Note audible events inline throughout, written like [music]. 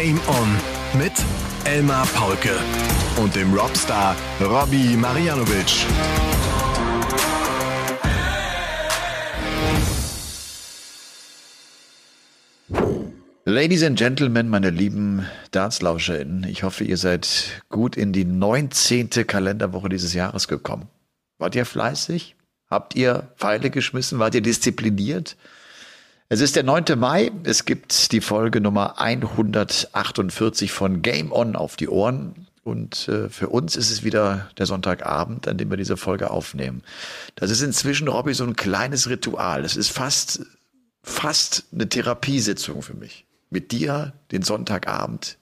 Game On mit Elmar Paulke und dem Robstar Robbie Marianovic. Ladies and Gentlemen, meine lieben DartslauscherInnen, ich hoffe, ihr seid gut in die 19. Kalenderwoche dieses Jahres gekommen. Wart ihr fleißig? Habt ihr Pfeile geschmissen? Wart ihr diszipliniert? Es ist der 9. Mai. Es gibt die Folge Nummer 148 von Game On auf die Ohren. Und äh, für uns ist es wieder der Sonntagabend, an dem wir diese Folge aufnehmen. Das ist inzwischen, Robby, so ein kleines Ritual. Es ist fast, fast eine Therapiesitzung für mich. Mit dir den Sonntagabend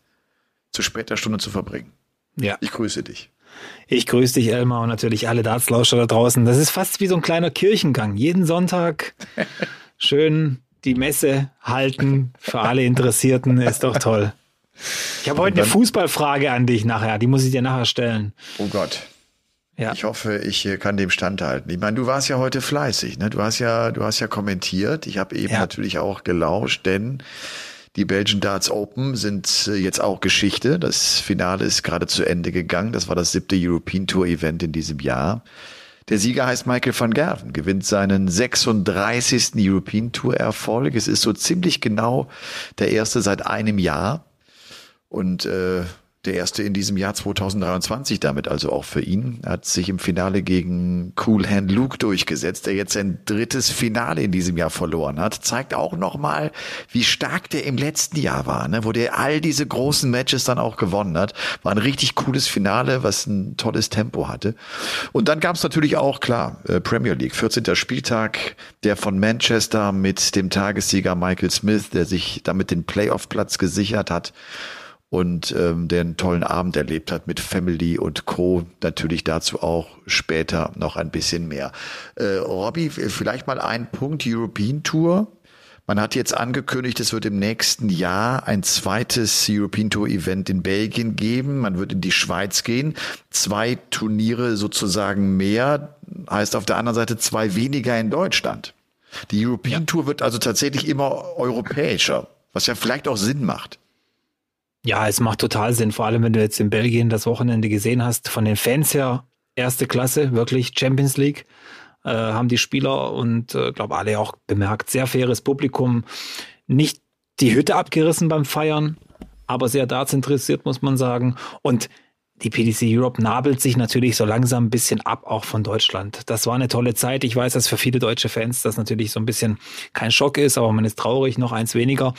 zu später Stunde zu verbringen. Ja. Ich grüße dich. Ich grüße dich, Elmar, und natürlich alle Dartslauscher da draußen. Das ist fast wie so ein kleiner Kirchengang. Jeden Sonntag [laughs] schön die Messe halten für alle Interessierten. Ist doch toll. Ich habe heute eine Fußballfrage an dich nachher. Die muss ich dir nachher stellen. Oh Gott. Ja. Ich hoffe, ich kann dem standhalten. Ich meine, du warst ja heute fleißig, ne? Du hast ja, du hast ja kommentiert. Ich habe eben ja. natürlich auch gelauscht, denn die Belgian Darts Open sind äh, jetzt auch Geschichte. Das Finale ist gerade zu Ende gegangen. Das war das siebte European Tour Event in diesem Jahr. Der Sieger heißt Michael van Gerven, gewinnt seinen 36. European Tour Erfolg. Es ist so ziemlich genau der erste seit einem Jahr. Und äh, der erste in diesem Jahr 2023 damit also auch für ihn. Hat sich im Finale gegen Cool Hand Luke durchgesetzt, der jetzt sein drittes Finale in diesem Jahr verloren hat. Zeigt auch nochmal, wie stark der im letzten Jahr war, ne? wo der all diese großen Matches dann auch gewonnen hat. War ein richtig cooles Finale, was ein tolles Tempo hatte. Und dann gab es natürlich auch, klar, äh, Premier League, 14. Spieltag, der von Manchester mit dem Tagessieger Michael Smith, der sich damit den Playoff-Platz gesichert hat und ähm, der einen tollen Abend erlebt hat mit Family und Co. Natürlich dazu auch später noch ein bisschen mehr. Äh, Robby, vielleicht mal ein Punkt European Tour. Man hat jetzt angekündigt, es wird im nächsten Jahr ein zweites European Tour Event in Belgien geben. Man wird in die Schweiz gehen. Zwei Turniere sozusagen mehr, heißt auf der anderen Seite zwei weniger in Deutschland. Die European ja. Tour wird also tatsächlich immer europäischer, was ja vielleicht auch Sinn macht. Ja, es macht total Sinn, vor allem wenn du jetzt in Belgien das Wochenende gesehen hast. Von den Fans her erste Klasse, wirklich Champions League. Äh, haben die Spieler und äh, glaube alle auch bemerkt, sehr faires Publikum. Nicht die Hütte abgerissen beim Feiern, aber sehr darts interessiert, muss man sagen. Und die PDC Europe nabelt sich natürlich so langsam ein bisschen ab, auch von Deutschland. Das war eine tolle Zeit. Ich weiß, dass für viele deutsche Fans das natürlich so ein bisschen kein Schock ist, aber man ist traurig, noch eins weniger.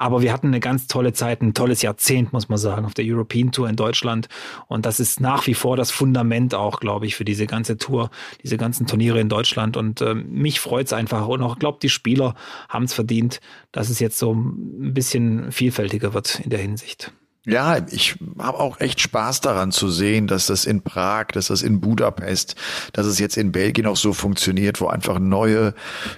Aber wir hatten eine ganz tolle Zeit, ein tolles Jahrzehnt, muss man sagen, auf der European Tour in Deutschland. Und das ist nach wie vor das Fundament auch, glaube ich, für diese ganze Tour, diese ganzen Turniere in Deutschland. Und äh, mich freut's einfach. Und auch, glaube die Spieler haben es verdient, dass es jetzt so ein bisschen vielfältiger wird in der Hinsicht. Ja, ich habe auch echt Spaß daran zu sehen, dass das in Prag, dass das in Budapest, dass es jetzt in Belgien auch so funktioniert, wo einfach neue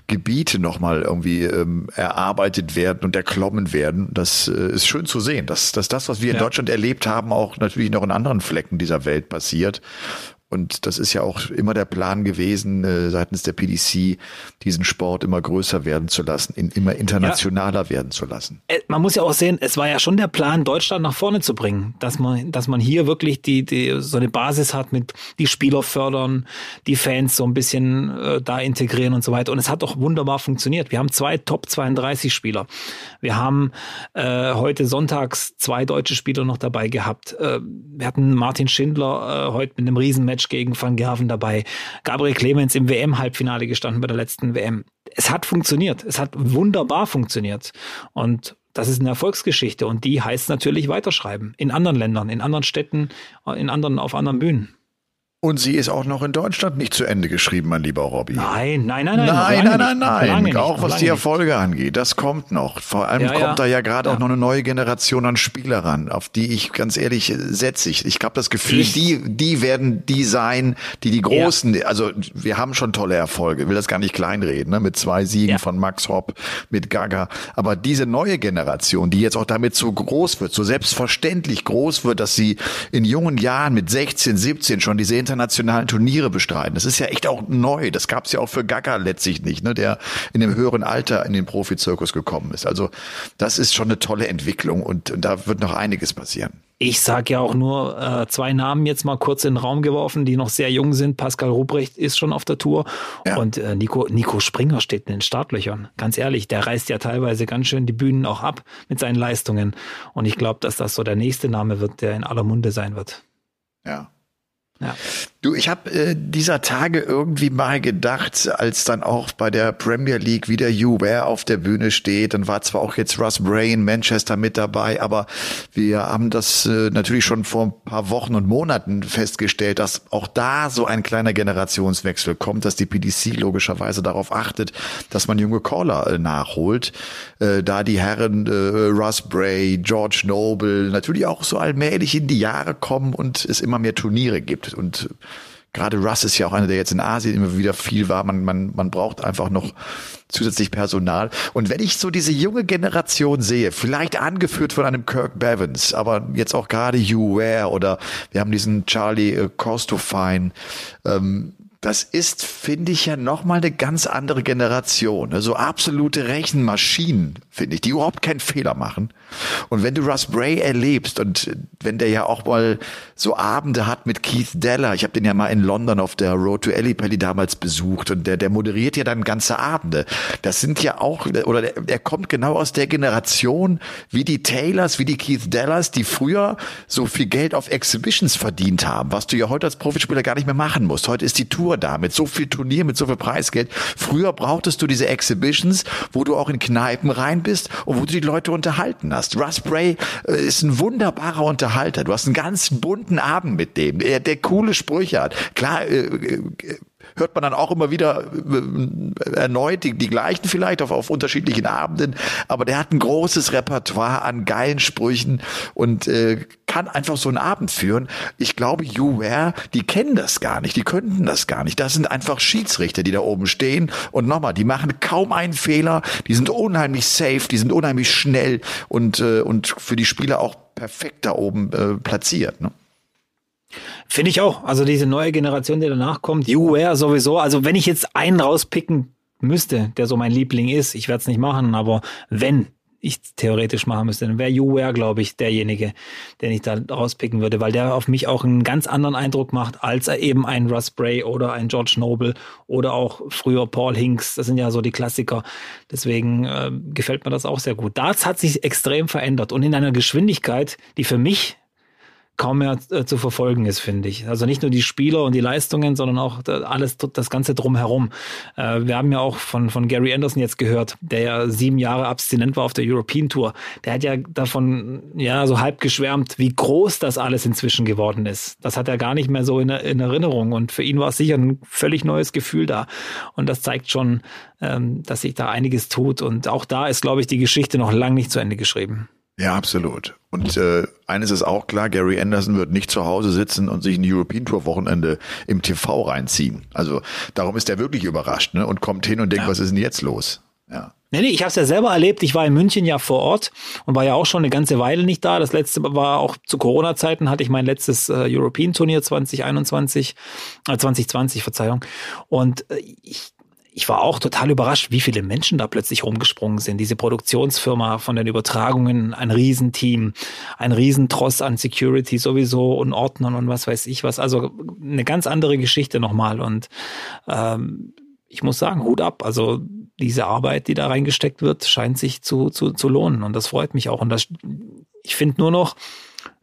Gebiete nochmal irgendwie ähm, erarbeitet werden und erklommen werden. Das äh, ist schön zu sehen, dass, dass das, was wir in ja. Deutschland erlebt haben, auch natürlich noch in anderen Flecken dieser Welt passiert. Und das ist ja auch immer der Plan gewesen, äh, seitens der PDC, diesen Sport immer größer werden zu lassen, in, immer internationaler ja. werden zu lassen. Äh, man muss ja auch sehen, es war ja schon der Plan, Deutschland nach vorne zu bringen, dass man, dass man hier wirklich die, die so eine Basis hat mit die Spieler fördern, die Fans so ein bisschen äh, da integrieren und so weiter. Und es hat auch wunderbar funktioniert. Wir haben zwei Top 32 Spieler. Wir haben äh, heute sonntags zwei deutsche Spieler noch dabei gehabt. Äh, wir hatten Martin Schindler äh, heute mit einem Riesenmatch Match gegen Van Gerven dabei. Gabriel Clemens im WM-Halbfinale gestanden bei der letzten WM. Es hat funktioniert. Es hat wunderbar funktioniert. Und das ist eine Erfolgsgeschichte und die heißt natürlich weiterschreiben. In anderen Ländern, in anderen Städten, in anderen, auf anderen Bühnen. Und sie ist auch noch in Deutschland nicht zu Ende geschrieben, mein lieber Robby. Nein, nein, nein, nein. Nein, nein, nein, nein. Auch was die Erfolge nicht. angeht. Das kommt noch. Vor allem ja, kommt ja. da ja gerade ja. auch noch eine neue Generation an Spieler ran, auf die ich ganz ehrlich setze ich. Ich habe das Gefühl, ich. die, die werden die sein, die die großen, also wir haben schon tolle Erfolge, will das gar nicht kleinreden, ne? mit zwei Siegen von Max Hopp, mit Gaga. Aber diese neue Generation, die jetzt auch damit so groß wird, so selbstverständlich groß wird, dass sie in jungen Jahren mit 16, 17 schon diese internationalen Turniere bestreiten. Das ist ja echt auch neu. Das gab es ja auch für Gaga letztlich nicht, ne, der in dem höheren Alter in den Profizirkus gekommen ist. Also das ist schon eine tolle Entwicklung und, und da wird noch einiges passieren. Ich sage ja auch nur äh, zwei Namen jetzt mal kurz in den Raum geworfen, die noch sehr jung sind. Pascal Ruprecht ist schon auf der Tour ja. und äh, Nico, Nico Springer steht in den Startlöchern. Ganz ehrlich, der reißt ja teilweise ganz schön die Bühnen auch ab mit seinen Leistungen. Und ich glaube, dass das so der nächste Name wird, der in aller Munde sein wird. Ja. Du, ich habe äh, dieser Tage irgendwie mal gedacht, als dann auch bei der Premier League wieder Hugh Ware auf der Bühne steht, dann war zwar auch jetzt Russ Bray in Manchester mit dabei, aber wir haben das äh, natürlich schon vor ein paar Wochen und Monaten festgestellt, dass auch da so ein kleiner Generationswechsel kommt, dass die PDC logischerweise darauf achtet, dass man junge Caller äh, nachholt. Äh, da die Herren äh, Russ Bray, George Noble natürlich auch so allmählich in die Jahre kommen und es immer mehr Turniere gibt und gerade Russ ist ja auch einer, der jetzt in Asien immer wieder viel war. Man, man, man braucht einfach noch zusätzlich Personal. Und wenn ich so diese junge Generation sehe, vielleicht angeführt von einem Kirk Bevins, aber jetzt auch gerade Hugh Ware oder wir haben diesen Charlie äh, Costofine, ähm, das ist, finde ich, ja nochmal eine ganz andere Generation. So also absolute Rechenmaschinen, finde ich, die überhaupt keinen Fehler machen. Und wenn du Russ Bray erlebst und wenn der ja auch mal so Abende hat mit Keith Deller, ich habe den ja mal in London auf der Road to Ellipelli damals besucht und der, der moderiert ja dann ganze Abende. Das sind ja auch, oder der, der kommt genau aus der Generation wie die Taylors, wie die Keith Dellers, die früher so viel Geld auf Exhibitions verdient haben, was du ja heute als Profispieler gar nicht mehr machen musst. Heute ist die Tour Tour da, mit so viel Turnier, mit so viel Preisgeld. Früher brauchtest du diese Exhibitions, wo du auch in Kneipen rein bist und wo du die Leute unterhalten hast. Russ Bray äh, ist ein wunderbarer Unterhalter. Du hast einen ganz bunten Abend mit dem, der, der coole Sprüche hat. Klar, äh, äh hört man dann auch immer wieder äh, erneut die, die gleichen vielleicht auf, auf unterschiedlichen Abenden, aber der hat ein großes Repertoire an geilen Sprüchen und äh, kann einfach so einen Abend führen. Ich glaube, You Ware, die kennen das gar nicht, die könnten das gar nicht. Das sind einfach Schiedsrichter, die da oben stehen und nochmal, die machen kaum einen Fehler, die sind unheimlich safe, die sind unheimlich schnell und, äh, und für die Spieler auch perfekt da oben äh, platziert. Ne? Finde ich auch. Also diese neue Generation, die danach kommt, YouWare sowieso. Also wenn ich jetzt einen rauspicken müsste, der so mein Liebling ist, ich werde es nicht machen, aber wenn ich theoretisch machen müsste, dann wäre YouWare, glaube ich, derjenige, den ich da rauspicken würde, weil der auf mich auch einen ganz anderen Eindruck macht, als eben ein Russ Bray oder ein George Noble oder auch früher Paul Hinks. Das sind ja so die Klassiker. Deswegen äh, gefällt mir das auch sehr gut. Das hat sich extrem verändert und in einer Geschwindigkeit, die für mich kaum mehr äh, zu verfolgen ist, finde ich. Also nicht nur die Spieler und die Leistungen, sondern auch alles, das Ganze drumherum. Äh, wir haben ja auch von, von Gary Anderson jetzt gehört, der ja sieben Jahre abstinent war auf der European Tour. Der hat ja davon, ja, so halb geschwärmt, wie groß das alles inzwischen geworden ist. Das hat er gar nicht mehr so in, in Erinnerung. Und für ihn war es sicher ein völlig neues Gefühl da. Und das zeigt schon, ähm, dass sich da einiges tut. Und auch da ist, glaube ich, die Geschichte noch lang nicht zu Ende geschrieben. Ja, absolut. Und äh, eines ist auch klar, Gary Anderson wird nicht zu Hause sitzen und sich ein European Tour Wochenende im TV reinziehen. Also darum ist er wirklich überrascht ne? und kommt hin und denkt, ja. was ist denn jetzt los? Ja. Nee, nee, ich habe es ja selber erlebt. Ich war in München ja vor Ort und war ja auch schon eine ganze Weile nicht da. Das letzte war auch zu Corona-Zeiten, hatte ich mein letztes äh, European-Turnier 2021, äh, 2020, Verzeihung. Und äh, ich ich war auch total überrascht, wie viele Menschen da plötzlich rumgesprungen sind. Diese Produktionsfirma von den Übertragungen, ein Riesenteam, ein Riesentross an Security sowieso und Ordnern und was weiß ich was. Also eine ganz andere Geschichte nochmal. Und ähm, ich muss sagen, Hut ab. Also diese Arbeit, die da reingesteckt wird, scheint sich zu, zu, zu lohnen. Und das freut mich auch. Und das, ich finde nur noch,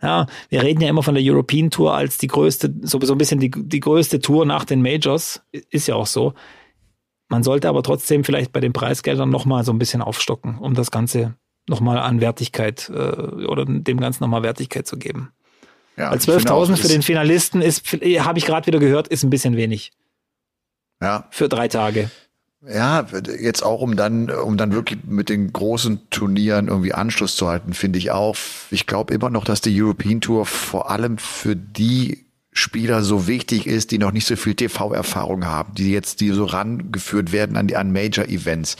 ja, wir reden ja immer von der European Tour als die größte, sowieso ein bisschen die, die größte Tour nach den Majors. Ist ja auch so. Man sollte aber trotzdem vielleicht bei den Preisgeldern nochmal so ein bisschen aufstocken, um das Ganze nochmal an Wertigkeit äh, oder dem Ganzen nochmal Wertigkeit zu geben. Ja, Weil 12.000 für den Finalisten ist, habe ich gerade wieder gehört, ist ein bisschen wenig. Ja. Für drei Tage. Ja, jetzt auch um dann, um dann wirklich mit den großen Turnieren irgendwie Anschluss zu halten, finde ich auch. Ich glaube immer noch, dass die European Tour vor allem für die Spieler so wichtig ist, die noch nicht so viel TV-Erfahrung haben, die jetzt, die so rangeführt werden an die, an Major-Events.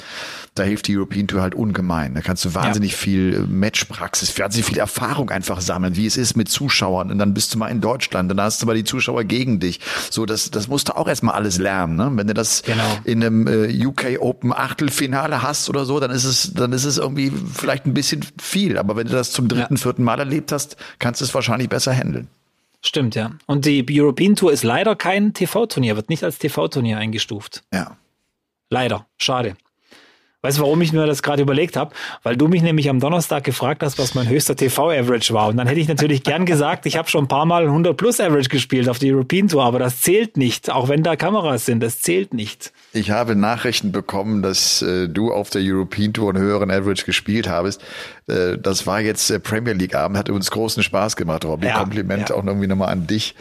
Da hilft die European Tour halt ungemein. Da kannst du wahnsinnig ja. viel äh, Matchpraxis, wahnsinnig viel Erfahrung einfach sammeln, wie es ist mit Zuschauern. Und dann bist du mal in Deutschland, dann hast du mal die Zuschauer gegen dich. So, das, das musst du auch erstmal alles lernen. Ne? Wenn du das genau. in einem äh, UK Open Achtelfinale hast oder so, dann ist es, dann ist es irgendwie vielleicht ein bisschen viel. Aber wenn du das zum dritten, ja. vierten Mal erlebt hast, kannst du es wahrscheinlich besser handeln. Stimmt, ja. Und die European Tour ist leider kein TV-Turnier, wird nicht als TV-Turnier eingestuft. Ja. Leider. Schade. Weißt du, warum ich mir das gerade überlegt habe? Weil du mich nämlich am Donnerstag gefragt hast, was mein höchster TV-Average war. Und dann hätte ich natürlich gern gesagt, ich habe schon ein paar Mal 100 plus Average gespielt auf der European Tour, aber das zählt nicht. Auch wenn da Kameras sind, das zählt nicht. Ich habe Nachrichten bekommen, dass äh, du auf der European Tour einen höheren Average gespielt habest. Äh, das war jetzt Premier League Abend, hat uns großen Spaß gemacht, Robby. Ja, Kompliment ja. auch irgendwie nochmal an dich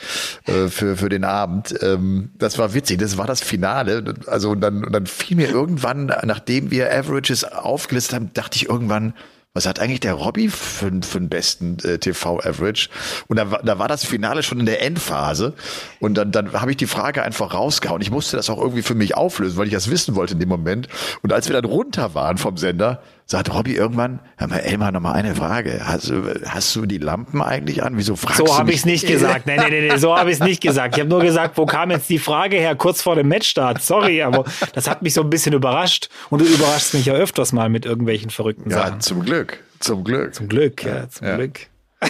äh, für, für den Abend. Ähm, das war witzig, das war das Finale. Also dann, dann fiel mir irgendwann, nachdem wir Averages aufgelistet haben, dachte ich irgendwann, was hat eigentlich der Robby für, für den besten äh, TV-Average? Und da, da war das Finale schon in der Endphase. Und dann, dann habe ich die Frage einfach rausgehauen. Ich musste das auch irgendwie für mich auflösen, weil ich das wissen wollte in dem Moment. Und als wir dann runter waren vom Sender, sagt Robby irgendwann, hör mal, Elmar, noch mal eine Frage. Hast du, hast du die Lampen eigentlich an? Wieso fragst so du So habe ich es nicht gesagt. Nee, nee, nee, nee so habe ich es nicht gesagt. Ich habe nur gesagt, wo kam jetzt die Frage her, kurz vor dem Matchstart. Sorry, aber das hat mich so ein bisschen überrascht. Und du überraschst mich ja öfters mal mit irgendwelchen verrückten ja, Sachen. Ja, zum Glück. Zum Glück. Zum Glück, ja, zum ja. Glück. [laughs]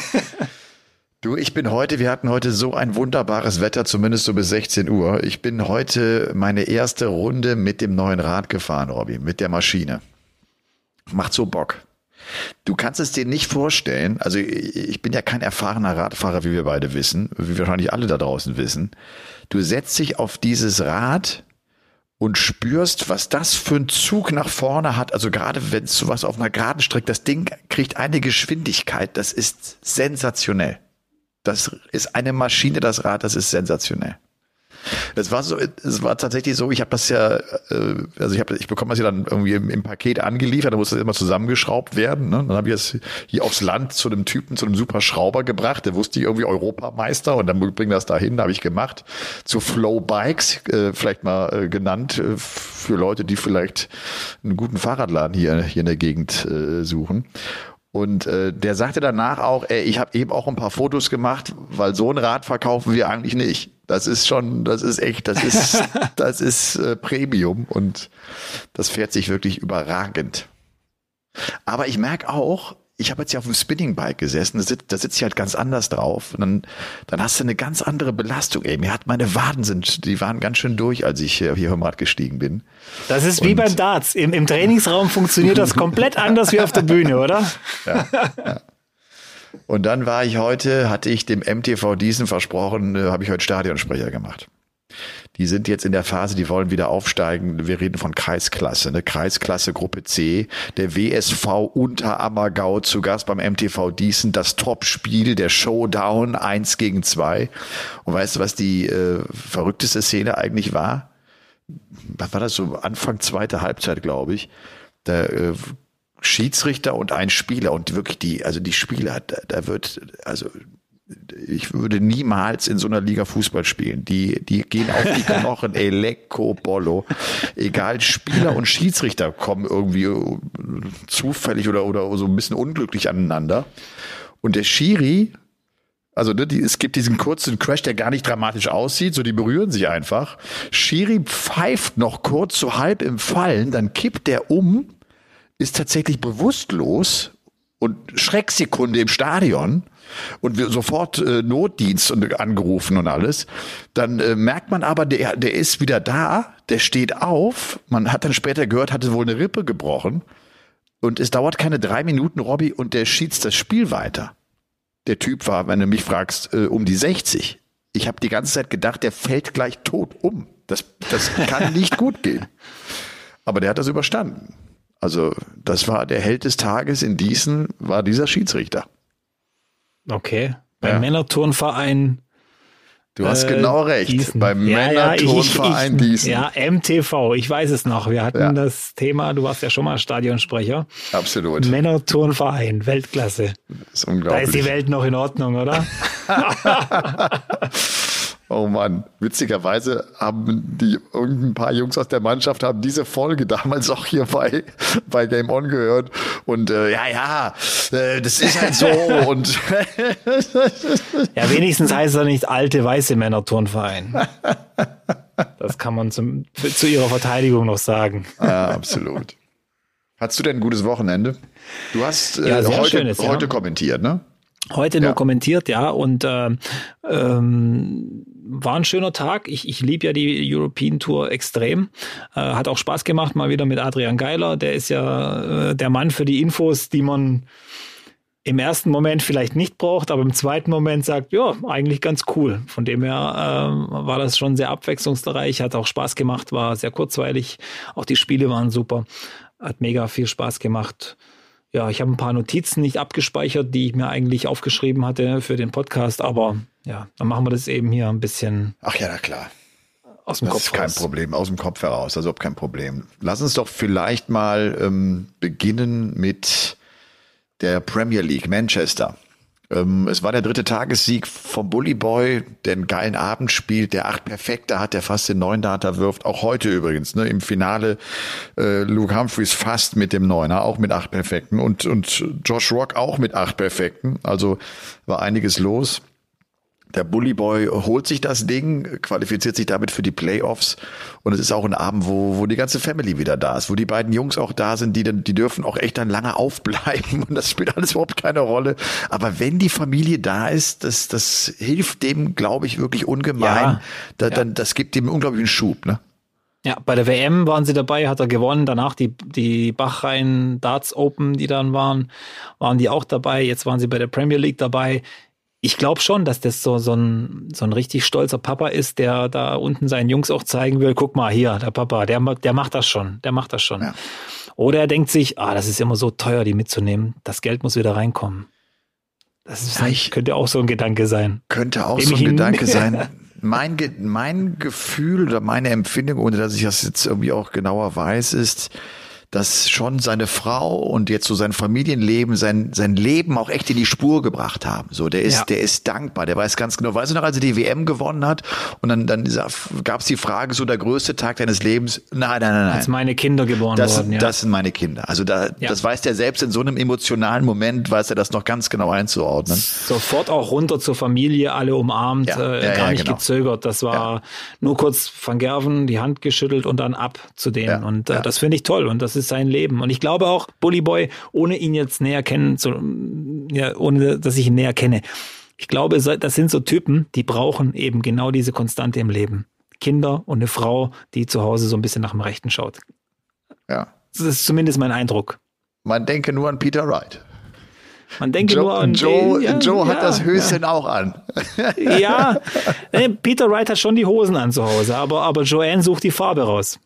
Du, ich bin heute, wir hatten heute so ein wunderbares Wetter, zumindest so bis 16 Uhr. Ich bin heute meine erste Runde mit dem neuen Rad gefahren, Robby, mit der Maschine. Macht so Bock. Du kannst es dir nicht vorstellen, also ich bin ja kein erfahrener Radfahrer, wie wir beide wissen, wie wahrscheinlich alle da draußen wissen. Du setzt dich auf dieses Rad und spürst, was das für ein Zug nach vorne hat. Also gerade wenn es sowas auf einer geraden Strecke, das Ding kriegt eine Geschwindigkeit, das ist sensationell. Das ist eine Maschine, das Rad, das ist sensationell. Es war so, es war tatsächlich so, ich habe das ja, äh, also ich habe, ich bekomme das ja dann irgendwie im, im Paket angeliefert, da muss das immer zusammengeschraubt werden. Ne? Dann habe ich es hier aufs Land zu einem Typen, zu einem super Schrauber gebracht, der wusste ich irgendwie Europameister und dann bring das dahin, habe ich gemacht. Zu Flow Bikes, äh, vielleicht mal äh, genannt, äh, für Leute, die vielleicht einen guten Fahrradladen hier, hier in der Gegend äh, suchen. Und äh, der sagte danach auch, ey, ich habe eben auch ein paar Fotos gemacht, weil so ein Rad verkaufen wir eigentlich nicht. Das ist schon, das ist echt, das ist, [laughs] das ist äh, Premium und das fährt sich wirklich überragend. Aber ich merke auch, ich habe jetzt ja auf dem Spinningbike gesessen, da, sitzt, da sitze ich halt ganz anders drauf. Und dann, dann hast du eine ganz andere Belastung. Ey, mir hat meine Waden sind, die waren ganz schön durch, als ich hier, hier vom Rad gestiegen bin. Das ist wie beim Darts. Im, Im Trainingsraum funktioniert das komplett anders wie auf der Bühne, oder? Ja, ja. Und dann war ich heute, hatte ich dem MTV diesen versprochen, äh, habe ich heute Stadionsprecher gemacht. Die sind jetzt in der Phase, die wollen wieder aufsteigen. Wir reden von Kreisklasse, ne? Kreisklasse Gruppe C. Der WSV unter Ammergau zu Gast beim MTV Diesen. Das Topspiel, der Showdown, eins gegen zwei. Und weißt du, was die äh, verrückteste Szene eigentlich war? Was war das so? Anfang zweite Halbzeit, glaube ich. Da äh, Schiedsrichter und ein Spieler und wirklich die, also die Spieler, da, da wird, also ich würde niemals in so einer Liga Fußball spielen. Die, die gehen auf die Knochen, ey, lecco bollo. Egal, Spieler und Schiedsrichter kommen irgendwie zufällig oder, oder so ein bisschen unglücklich aneinander. Und der Schiri, also ne, die, es gibt diesen kurzen Crash, der gar nicht dramatisch aussieht, so die berühren sich einfach. Schiri pfeift noch kurz so halb im Fallen, dann kippt der um ist tatsächlich bewusstlos und Schrecksekunde im Stadion und wir sofort äh, Notdienst und angerufen und alles, dann äh, merkt man aber, der, der ist wieder da, der steht auf, man hat dann später gehört, hatte wohl eine Rippe gebrochen und es dauert keine drei Minuten, Robby, und der schießt das Spiel weiter. Der Typ war, wenn du mich fragst, äh, um die 60. Ich habe die ganze Zeit gedacht, der fällt gleich tot um. Das, das kann nicht gut gehen. Aber der hat das überstanden. Also das war der Held des Tages in Diesen, war dieser Schiedsrichter. Okay. Beim ja. Männerturnverein. Du hast äh, genau recht. Gießen. Beim ja, Männerturnverein ja, Diesen. Ja, MTV, ich weiß es noch. Wir hatten ja. das Thema, du warst ja schon mal Stadionsprecher. Absolut. Männerturnverein, Weltklasse. Das ist unglaublich. Da ist die Welt noch in Ordnung, oder? [laughs] [laughs] Oh Mann, witzigerweise haben die irgendein paar Jungs aus der Mannschaft haben diese Folge [laughs] damals auch hier bei, bei Game On gehört und äh, ja, ja, äh, das ist halt so [laughs] und [laughs] ja, wenigstens heißt er nicht alte weiße Männer Turnverein. Das kann man zum, zu ihrer Verteidigung noch sagen. Ja, absolut. Hast du denn ein gutes Wochenende? Du hast äh, ja, heute, schönes, heute ja. kommentiert, ne? Heute nur kommentiert, ja, und äh, ähm, war ein schöner Tag. Ich, ich liebe ja die European Tour extrem. Äh, hat auch Spaß gemacht, mal wieder mit Adrian Geiler. Der ist ja äh, der Mann für die Infos, die man im ersten Moment vielleicht nicht braucht, aber im zweiten Moment sagt, ja, eigentlich ganz cool. Von dem her äh, war das schon sehr abwechslungsreich, hat auch Spaß gemacht, war sehr kurzweilig. Auch die Spiele waren super, hat mega viel Spaß gemacht ja, ich habe ein paar Notizen nicht abgespeichert, die ich mir eigentlich aufgeschrieben hatte für den Podcast, aber ja, dann machen wir das eben hier ein bisschen. Ach ja, na klar. Aus dem das Kopf ist kein raus. Problem, aus dem Kopf heraus, also kein Problem. Lass uns doch vielleicht mal ähm, beginnen mit der Premier League Manchester. Ähm, es war der dritte Tagessieg vom Bully Boy, der einen geilen Abend spielt, der acht Perfekte hat, der fast den neuen Data wirft. Auch heute übrigens, ne, im Finale äh, Luke Humphreys fast mit dem Neuner, auch mit acht Perfekten und, und Josh Rock auch mit acht Perfekten. Also war einiges los. Der Bully Boy holt sich das Ding, qualifiziert sich damit für die Playoffs und es ist auch ein Abend, wo, wo die ganze Family wieder da ist, wo die beiden Jungs auch da sind, die, die dürfen auch echt dann lange [laughs] aufbleiben und das spielt alles überhaupt keine Rolle. Aber wenn die Familie da ist, das, das hilft dem, glaube ich, wirklich ungemein. Ja, da, ja. Dann, das gibt dem unglaublichen Schub, ne? Ja, bei der WM waren sie dabei, hat er gewonnen. Danach die, die Bachrhein Darts Open, die dann waren, waren die auch dabei. Jetzt waren sie bei der Premier League dabei ich glaube schon, dass das so, so, ein, so ein richtig stolzer Papa ist, der da unten seinen Jungs auch zeigen will, guck mal hier, der Papa, der, der macht das schon, der macht das schon. Ja. Oder er denkt sich, ah, das ist immer so teuer, die mitzunehmen, das Geld muss wieder reinkommen. Das ist, ja, könnte auch so ein Gedanke sein. Könnte auch so ein Gedanke sein. [laughs] Mein, mein Gefühl oder meine Empfindung, ohne dass ich das jetzt irgendwie auch genauer weiß, ist, dass schon seine Frau und jetzt so sein Familienleben, sein, sein Leben auch echt in die Spur gebracht haben. So, der ist, ja. der ist dankbar, der weiß ganz genau. Weißt du noch, als er die WM gewonnen hat und dann, dann gab es die Frage, so der größte Tag deines Lebens? Nein, nein, nein, nein. Als meine Kinder geboren das, wurden, ja. Das sind meine Kinder. Also da, ja. das weiß der selbst in so einem emotionalen Moment, weiß er das noch ganz genau einzuordnen. Sofort auch runter zur Familie, alle umarmt, ja. äh, gar nicht genau. gezögert. Das war nur kurz Van Gerven, die Hand geschüttelt und dann ab zu denen. Und äh, das finde ich toll. Und das ist sein Leben. Und ich glaube auch, Bully Boy, ohne ihn jetzt näher kennen zu, ja, ohne dass ich ihn näher kenne, ich glaube, das sind so Typen, die brauchen eben genau diese Konstante im Leben. Kinder und eine Frau, die zu Hause so ein bisschen nach dem Rechten schaut. Ja. Das ist zumindest mein Eindruck. Man denke nur an Peter Wright. Man denke Joe, nur an Joe. Ja, Joe hat ja, das Höschen ja. auch an. [laughs] Ja, [laughs] Peter Wright hat schon die Hosen an zu Hause, aber, aber Joanne sucht die Farbe raus.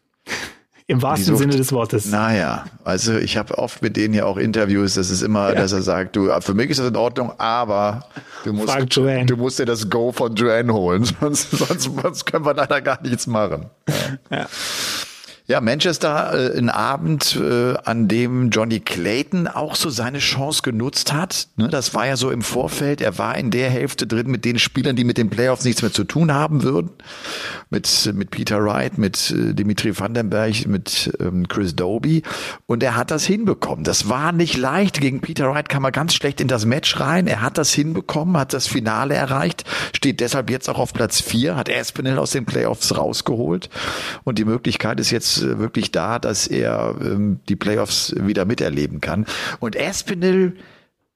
Im wahrsten Sinne des Wortes. Naja, also ich habe oft mit denen ja auch Interviews, das ist immer, ja. dass er sagt, du, für mich ist das in Ordnung, aber du musst, du musst dir das Go von Joanne holen, [laughs] sonst, sonst, sonst können wir leider gar nichts machen. Ja. ja. Ja, Manchester, äh, ein Abend, äh, an dem Johnny Clayton auch so seine Chance genutzt hat. Ne, das war ja so im Vorfeld. Er war in der Hälfte drin mit den Spielern, die mit den Playoffs nichts mehr zu tun haben würden. Mit, mit Peter Wright, mit äh, Dimitri Vandenberg, mit ähm, Chris Doby. Und er hat das hinbekommen. Das war nicht leicht. Gegen Peter Wright kam er ganz schlecht in das Match rein. Er hat das hinbekommen, hat das Finale erreicht, steht deshalb jetzt auch auf Platz vier, hat Espinel aus den Playoffs rausgeholt. Und die Möglichkeit ist jetzt äh, wirklich da, dass er ähm, die Playoffs wieder miterleben kann. Und Espinel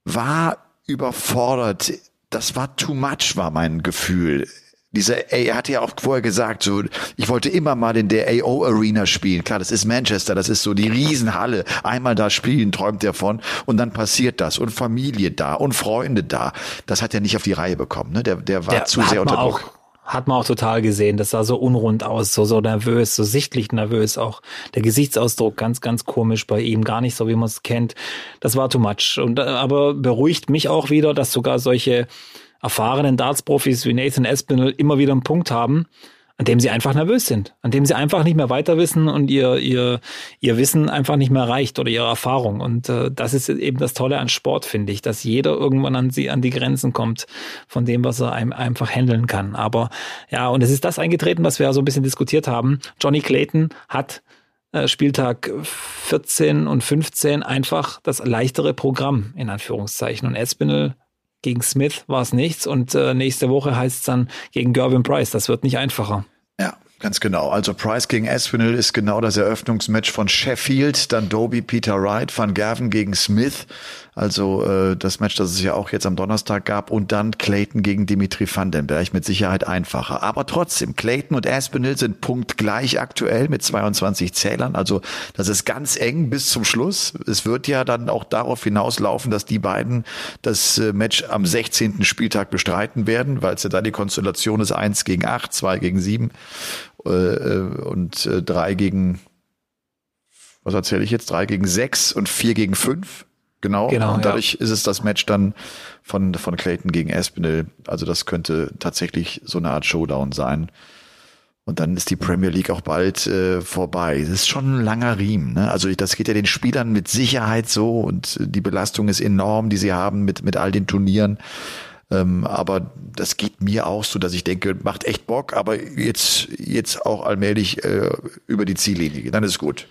war überfordert. Das war too much, war mein Gefühl. Dieser, er hatte ja auch vorher gesagt, so, ich wollte immer mal in der AO Arena spielen. Klar, das ist Manchester, das ist so die Riesenhalle. Einmal da spielen, träumt er von. Und dann passiert das. Und Familie da und Freunde da. Das hat er nicht auf die Reihe bekommen, ne? Der, der war der zu sehr unter Druck. Hat man auch total gesehen. Das sah so unrund aus, so, so nervös, so sichtlich nervös auch. Der Gesichtsausdruck ganz, ganz komisch bei ihm. Gar nicht so, wie man es kennt. Das war too much. Und, äh, aber beruhigt mich auch wieder, dass sogar solche erfahrenen Darts-Profis wie Nathan Espinel immer wieder einen Punkt haben. An dem sie einfach nervös sind, an dem sie einfach nicht mehr weiter wissen und ihr, ihr, ihr Wissen einfach nicht mehr reicht oder ihre Erfahrung. Und äh, das ist eben das Tolle an Sport, finde ich, dass jeder irgendwann an, sie, an die Grenzen kommt von dem, was er einem einfach handeln kann. Aber ja, und es ist das eingetreten, was wir ja so ein bisschen diskutiert haben. Johnny Clayton hat äh, Spieltag 14 und 15 einfach das leichtere Programm in Anführungszeichen. Und Espinel gegen Smith war es nichts und äh, nächste Woche heißt es dann gegen Gervin Price. Das wird nicht einfacher. Ja, Ganz genau. Also Price gegen Aspinall ist genau das Eröffnungsmatch von Sheffield, dann Doby, Peter Wright, Van Gerven gegen Smith. Also äh, das Match, das es ja auch jetzt am Donnerstag gab und dann Clayton gegen Dimitri Vandenberg mit Sicherheit einfacher. Aber trotzdem, Clayton und Aspinall sind punktgleich aktuell mit 22 Zählern. Also das ist ganz eng bis zum Schluss. Es wird ja dann auch darauf hinauslaufen, dass die beiden das äh, Match am 16. Spieltag bestreiten werden, weil es ja da die Konstellation ist 1 gegen 8, 2 gegen 7 äh, äh, und äh, 3 gegen was erzähle ich jetzt? 3 gegen 6 und 4 gegen 5. Genau. genau und dadurch ja. ist es das Match dann von, von Clayton gegen Aspinall. Also das könnte tatsächlich so eine Art Showdown sein. Und dann ist die Premier League auch bald äh, vorbei. Das ist schon ein langer Riemen. Ne? Also das geht ja den Spielern mit Sicherheit so und die Belastung ist enorm, die sie haben mit, mit all den Turnieren. Ähm, aber das geht mir auch so, dass ich denke, macht echt Bock, aber jetzt, jetzt auch allmählich äh, über die Ziellinie. Dann ist gut.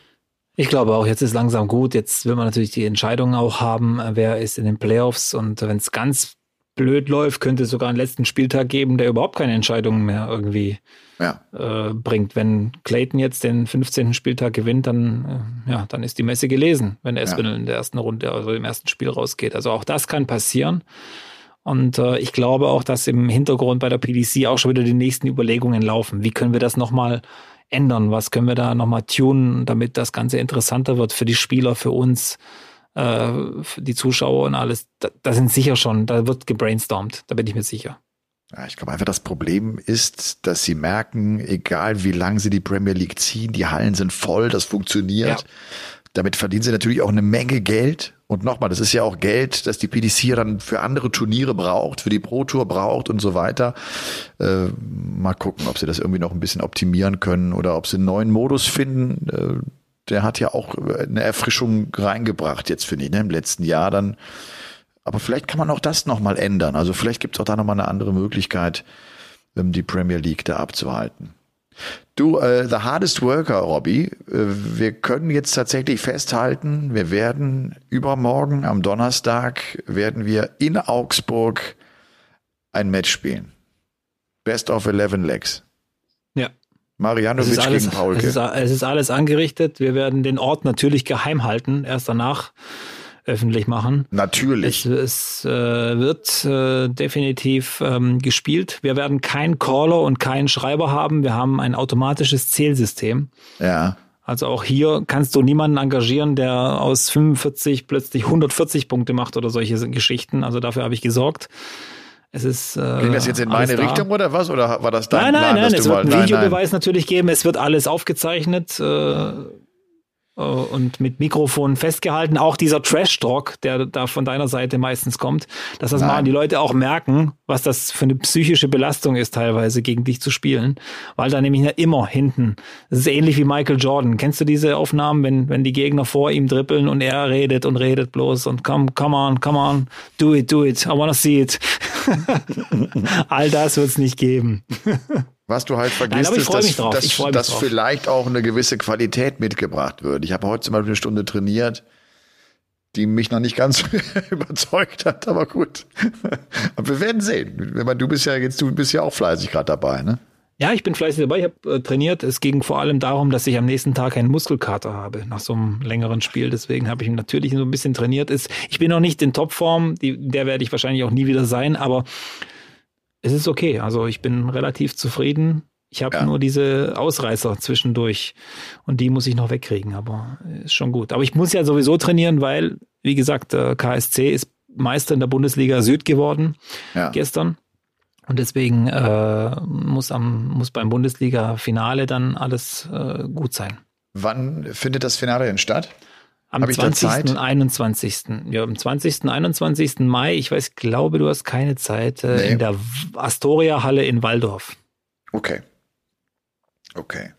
Ich glaube auch, jetzt ist langsam gut. Jetzt will man natürlich die Entscheidungen auch haben, äh, wer ist in den Playoffs. Und wenn es ganz blöd läuft, könnte es sogar einen letzten Spieltag geben, der überhaupt keine Entscheidungen mehr irgendwie ja. äh, bringt. Wenn Clayton jetzt den 15. Spieltag gewinnt, dann, äh, ja, dann ist die Messe gelesen, wenn Espinel ja. in der ersten Runde, also im ersten Spiel rausgeht. Also auch das kann passieren. Und äh, ich glaube auch, dass im Hintergrund bei der PDC auch schon wieder die nächsten Überlegungen laufen. Wie können wir das nochmal ändern? Was können wir da nochmal tunen, damit das Ganze interessanter wird für die Spieler, für uns, äh, für die Zuschauer und alles? Da, da sind sicher schon, da wird gebrainstormt, da bin ich mir sicher. Ja, ich glaube einfach, das Problem ist, dass sie merken, egal wie lange sie die Premier League ziehen, die Hallen sind voll, das funktioniert. Ja. Damit verdienen sie natürlich auch eine Menge Geld. Und nochmal, das ist ja auch Geld, das die PDC dann für andere Turniere braucht, für die Pro Tour braucht und so weiter. Äh, mal gucken, ob sie das irgendwie noch ein bisschen optimieren können oder ob sie einen neuen Modus finden. Äh, der hat ja auch eine Erfrischung reingebracht jetzt, finde ich, ne, im letzten Jahr dann. Aber vielleicht kann man auch das nochmal ändern. Also vielleicht gibt es auch da nochmal eine andere Möglichkeit, ähm, die Premier League da abzuhalten. Du, äh, The Hardest Worker, Robbie, äh, wir können jetzt tatsächlich festhalten, wir werden übermorgen am Donnerstag werden wir in Augsburg ein Match spielen. Best of 11 Legs. Ja. Marianovic gegen Paulke. Es ist, es ist alles angerichtet. Wir werden den Ort natürlich geheim halten. Erst danach öffentlich machen. Natürlich. Es, es äh, wird äh, definitiv ähm, gespielt. Wir werden keinen Caller und keinen Schreiber haben. Wir haben ein automatisches Zählsystem. Ja. Also auch hier kannst du niemanden engagieren, der aus 45 plötzlich 140 Punkte macht oder solche Geschichten. Also dafür habe ich gesorgt. Es ist, äh, Ging das jetzt in meine Richtung oder was? Oder war das dein nein, nein, Plan? Nein, es wird einen Videobeweis natürlich geben. Es wird alles aufgezeichnet. Äh, und mit Mikrofon festgehalten. Auch dieser Trash-Talk, der da von deiner Seite meistens kommt, dass das Nein. mal die Leute auch merken, was das für eine psychische Belastung ist, teilweise gegen dich zu spielen. Weil da nämlich immer hinten, das ist ähnlich wie Michael Jordan. Kennst du diese Aufnahmen, wenn, wenn die Gegner vor ihm dribbeln und er redet und redet bloß und come, come on, come on, do it, do it, I wanna see it. [laughs] All das wird es nicht geben. [laughs] Was du halt vergisst, Nein, ist, dass, dass, dass vielleicht auch eine gewisse Qualität mitgebracht wird. Ich habe heute zum Beispiel eine Stunde trainiert, die mich noch nicht ganz [laughs] überzeugt hat, aber gut. [laughs] aber wir werden sehen. Du bist ja jetzt, du bist ja auch fleißig gerade dabei, ne? Ja, ich bin fleißig dabei. Ich habe äh, trainiert. Es ging vor allem darum, dass ich am nächsten Tag einen Muskelkater habe nach so einem längeren Spiel. Deswegen habe ich natürlich so ein bisschen trainiert. Ich bin noch nicht in Topform. Die, der werde ich wahrscheinlich auch nie wieder sein. Aber es ist okay. Also ich bin relativ zufrieden. Ich habe ja. nur diese Ausreißer zwischendurch und die muss ich noch wegkriegen, aber ist schon gut. Aber ich muss ja sowieso trainieren, weil, wie gesagt, der KSC ist Meister in der Bundesliga Süd geworden ja. gestern. Und deswegen äh, muss, am, muss beim Bundesliga-Finale dann alles äh, gut sein. Wann findet das Finale denn statt? Am 20. und 21. Ja, am 20. und 21. Mai, ich weiß, glaube, du hast keine Zeit, äh, nee. in der Astoria-Halle in Waldorf. Okay. Okay.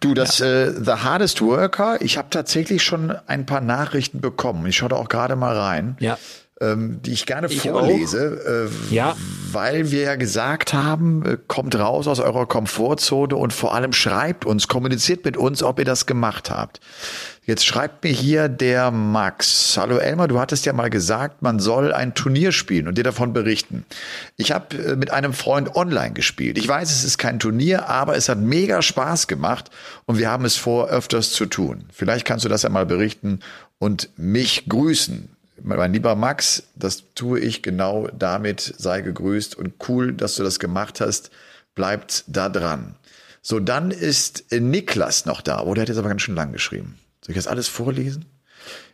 Du, das ja. äh, The Hardest Worker, ich habe tatsächlich schon ein paar Nachrichten bekommen. Ich schaue da auch gerade mal rein. Ja. Ähm, die ich gerne ich vorlese, äh, ja. weil wir ja gesagt haben, äh, kommt raus aus eurer Komfortzone und vor allem schreibt uns, kommuniziert mit uns, ob ihr das gemacht habt. Jetzt schreibt mir hier der Max. Hallo Elmar, du hattest ja mal gesagt, man soll ein Turnier spielen und dir davon berichten. Ich habe äh, mit einem Freund online gespielt. Ich weiß, es ist kein Turnier, aber es hat mega Spaß gemacht und wir haben es vor, öfters zu tun. Vielleicht kannst du das ja mal berichten und mich grüßen. Mein lieber Max, das tue ich genau damit. Sei gegrüßt und cool, dass du das gemacht hast. Bleibt da dran. So, dann ist Niklas noch da. Oh, der hat jetzt aber ganz schön lang geschrieben. Soll ich das alles vorlesen?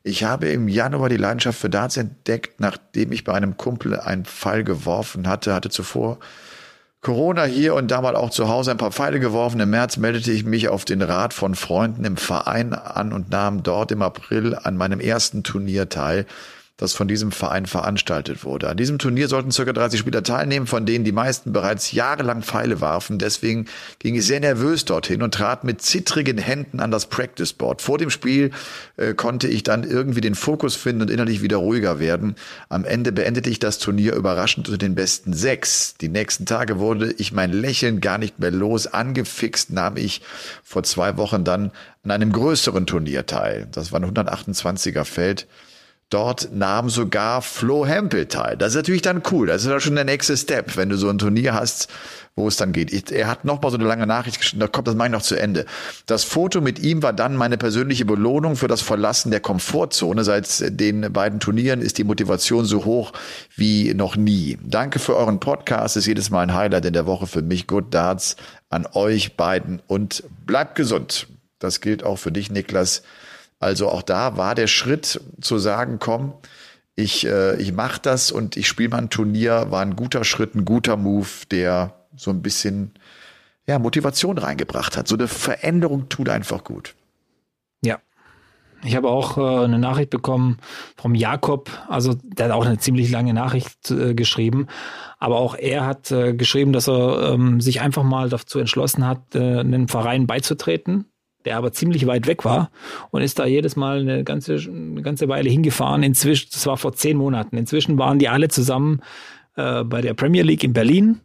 Ich habe im Januar die Leidenschaft für Darts entdeckt, nachdem ich bei einem Kumpel einen Pfeil geworfen hatte, hatte zuvor Corona hier und damals auch zu Hause ein paar Pfeile geworfen. Im März meldete ich mich auf den Rat von Freunden im Verein an und nahm dort im April an meinem ersten Turnier teil das von diesem Verein veranstaltet wurde. An diesem Turnier sollten circa 30 Spieler teilnehmen, von denen die meisten bereits jahrelang Pfeile warfen. Deswegen ging ich sehr nervös dorthin und trat mit zittrigen Händen an das Practice Board. Vor dem Spiel äh, konnte ich dann irgendwie den Fokus finden und innerlich wieder ruhiger werden. Am Ende beendete ich das Turnier überraschend unter den besten sechs. Die nächsten Tage wurde ich mein Lächeln gar nicht mehr los. Angefixt nahm ich vor zwei Wochen dann an einem größeren Turnier teil. Das war ein 128er Feld. Dort nahm sogar Flo Hempel teil. Das ist natürlich dann cool. Das ist ja schon der nächste Step, wenn du so ein Turnier hast, wo es dann geht. Ich, er hat noch mal so eine lange Nachricht geschrieben, da kommt das ich noch zu Ende. Das Foto mit ihm war dann meine persönliche Belohnung für das Verlassen der Komfortzone. Seit den beiden Turnieren ist die Motivation so hoch wie noch nie. Danke für euren Podcast. Ist jedes Mal ein Highlight in der Woche für mich. Good Darts an euch beiden und bleibt gesund. Das gilt auch für dich, Niklas. Also auch da war der Schritt zu sagen, komm, ich, äh, ich mache das und ich spiele mal ein Turnier, war ein guter Schritt, ein guter Move, der so ein bisschen ja, Motivation reingebracht hat. So eine Veränderung tut einfach gut. Ja. Ich habe auch äh, eine Nachricht bekommen vom Jakob, also der hat auch eine ziemlich lange Nachricht äh, geschrieben, aber auch er hat äh, geschrieben, dass er ähm, sich einfach mal dazu entschlossen hat, äh, einem Verein beizutreten der aber ziemlich weit weg war und ist da jedes Mal eine ganze, eine ganze Weile hingefahren. Inzwischen, das war vor zehn Monaten. Inzwischen waren die alle zusammen äh, bei der Premier League in Berlin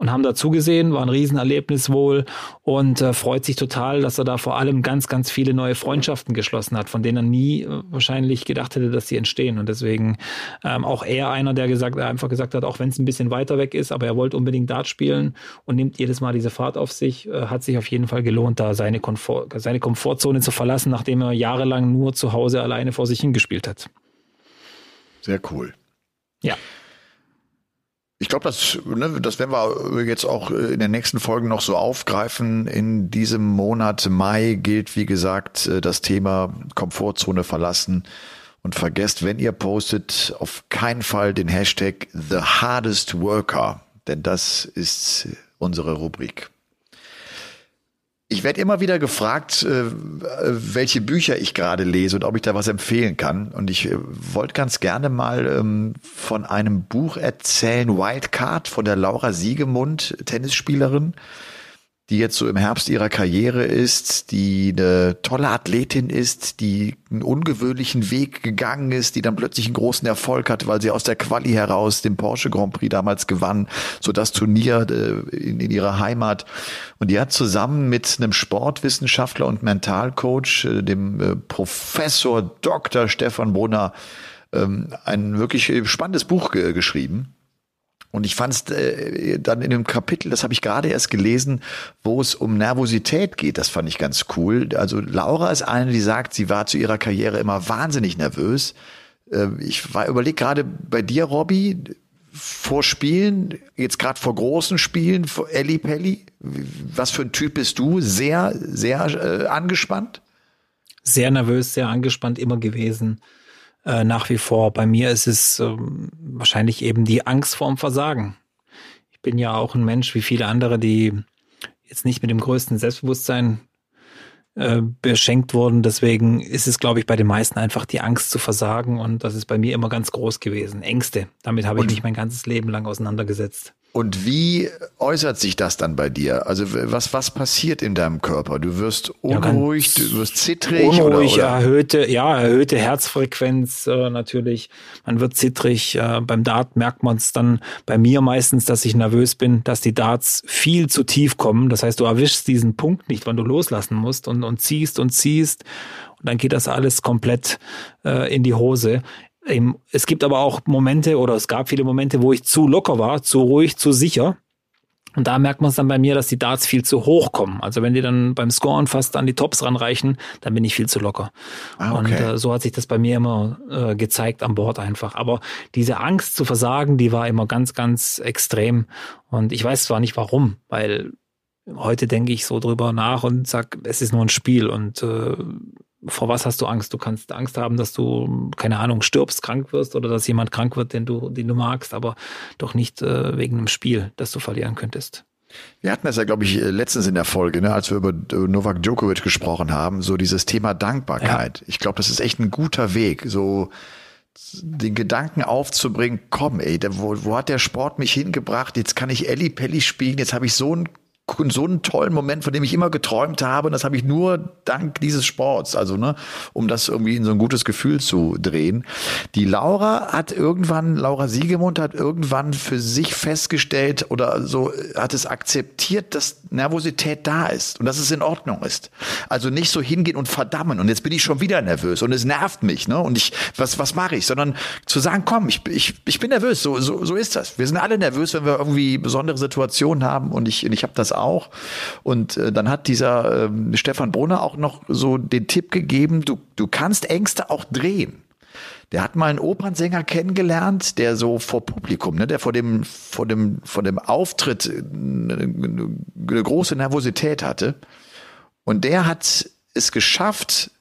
und haben da zugesehen, war ein Riesenerlebnis wohl und äh, freut sich total, dass er da vor allem ganz, ganz viele neue Freundschaften geschlossen hat, von denen er nie äh, wahrscheinlich gedacht hätte, dass sie entstehen. Und deswegen ähm, auch er einer, der gesagt, einfach gesagt hat, auch wenn es ein bisschen weiter weg ist, aber er wollte unbedingt Dart spielen und nimmt jedes Mal diese Fahrt auf sich, äh, hat sich auf jeden Fall gelohnt, da seine, Komfort, seine Komfortzone zu verlassen, nachdem er jahrelang nur zu Hause alleine vor sich hingespielt hat. Sehr cool. Ja. Ich glaube, das, ne, das werden wir jetzt auch in den nächsten Folgen noch so aufgreifen. In diesem Monat Mai gilt, wie gesagt, das Thema Komfortzone verlassen. Und vergesst, wenn ihr postet, auf keinen Fall den Hashtag The Hardest Worker, denn das ist unsere Rubrik. Ich werde immer wieder gefragt, äh, welche Bücher ich gerade lese und ob ich da was empfehlen kann. Und ich äh, wollte ganz gerne mal ähm, von einem Buch erzählen, Wildcard von der Laura Siegemund, Tennisspielerin die jetzt so im Herbst ihrer Karriere ist, die eine tolle Athletin ist, die einen ungewöhnlichen Weg gegangen ist, die dann plötzlich einen großen Erfolg hatte, weil sie aus der Quali heraus den Porsche Grand Prix damals gewann, so das Turnier äh, in, in ihrer Heimat. Und die hat zusammen mit einem Sportwissenschaftler und Mentalcoach, äh, dem äh, Professor Dr. Stefan Brunner, ähm, ein wirklich spannendes Buch geschrieben und ich fand es äh, dann in dem Kapitel, das habe ich gerade erst gelesen, wo es um Nervosität geht, das fand ich ganz cool. Also Laura ist eine, die sagt, sie war zu ihrer Karriere immer wahnsinnig nervös. Äh, ich war überlege gerade bei dir, Robby, vor Spielen, jetzt gerade vor großen Spielen, vor Elli Pelli, was für ein Typ bist du? Sehr, sehr äh, angespannt? Sehr nervös, sehr angespannt immer gewesen äh, nach wie vor. Bei mir ist es äh, wahrscheinlich eben die Angst vorm Versagen. Ich bin ja auch ein Mensch wie viele andere, die jetzt nicht mit dem größten Selbstbewusstsein äh, beschenkt wurden. Deswegen ist es, glaube ich, bei den meisten einfach die Angst zu versagen und das ist bei mir immer ganz groß gewesen. Ängste. Damit habe ich mich mein ganzes Leben lang auseinandergesetzt. Und wie äußert sich das dann bei dir? Also was, was passiert in deinem Körper? Du wirst unruhig, ja, du wirst zittrig unruhig, oder, oder? erhöhte, ja, erhöhte Herzfrequenz äh, natürlich. Man wird zittrig. Äh, beim Dart merkt man es dann bei mir meistens, dass ich nervös bin, dass die Darts viel zu tief kommen. Das heißt, du erwischst diesen Punkt nicht, wann du loslassen musst und, und ziehst und ziehst. Und dann geht das alles komplett äh, in die Hose. Es gibt aber auch Momente oder es gab viele Momente, wo ich zu locker war, zu ruhig, zu sicher. Und da merkt man es dann bei mir, dass die Darts viel zu hoch kommen. Also wenn die dann beim Scoren fast an die Tops ranreichen, dann bin ich viel zu locker. Ah, okay. Und äh, so hat sich das bei mir immer äh, gezeigt am Bord einfach. Aber diese Angst zu versagen, die war immer ganz, ganz extrem. Und ich weiß zwar nicht warum, weil heute denke ich so drüber nach und sag, es ist nur ein Spiel und äh, vor was hast du Angst? Du kannst Angst haben, dass du, keine Ahnung, stirbst, krank wirst oder dass jemand krank wird, den du, den du magst, aber doch nicht äh, wegen einem Spiel, das du verlieren könntest. Wir hatten das ja, glaube ich, letztens in der Folge, ne, als wir über Novak Djokovic gesprochen haben, so dieses Thema Dankbarkeit. Ja. Ich glaube, das ist echt ein guter Weg, so den Gedanken aufzubringen, komm, ey, wo, wo hat der Sport mich hingebracht? Jetzt kann ich Elli Pelli spielen, jetzt habe ich so ein so einen tollen Moment, von dem ich immer geträumt habe. Und das habe ich nur dank dieses Sports, also ne, um das irgendwie in so ein gutes Gefühl zu drehen. Die Laura hat irgendwann, Laura Siegemund hat irgendwann für sich festgestellt oder so hat es akzeptiert, dass Nervosität da ist und dass es in Ordnung ist. Also nicht so hingehen und verdammen und jetzt bin ich schon wieder nervös und es nervt mich, ne? Und ich, was, was mache ich? Sondern zu sagen, komm, ich, ich, ich bin nervös, so, so, so ist das. Wir sind alle nervös, wenn wir irgendwie besondere Situationen haben und ich, und ich habe das auch. Und äh, dann hat dieser äh, Stefan Brunner auch noch so den Tipp gegeben, du, du kannst Ängste auch drehen. Der hat mal einen Opernsänger kennengelernt, der so vor Publikum, ne, der vor dem, vor dem, vor dem Auftritt eine, eine große Nervosität hatte. Und der hat es geschafft,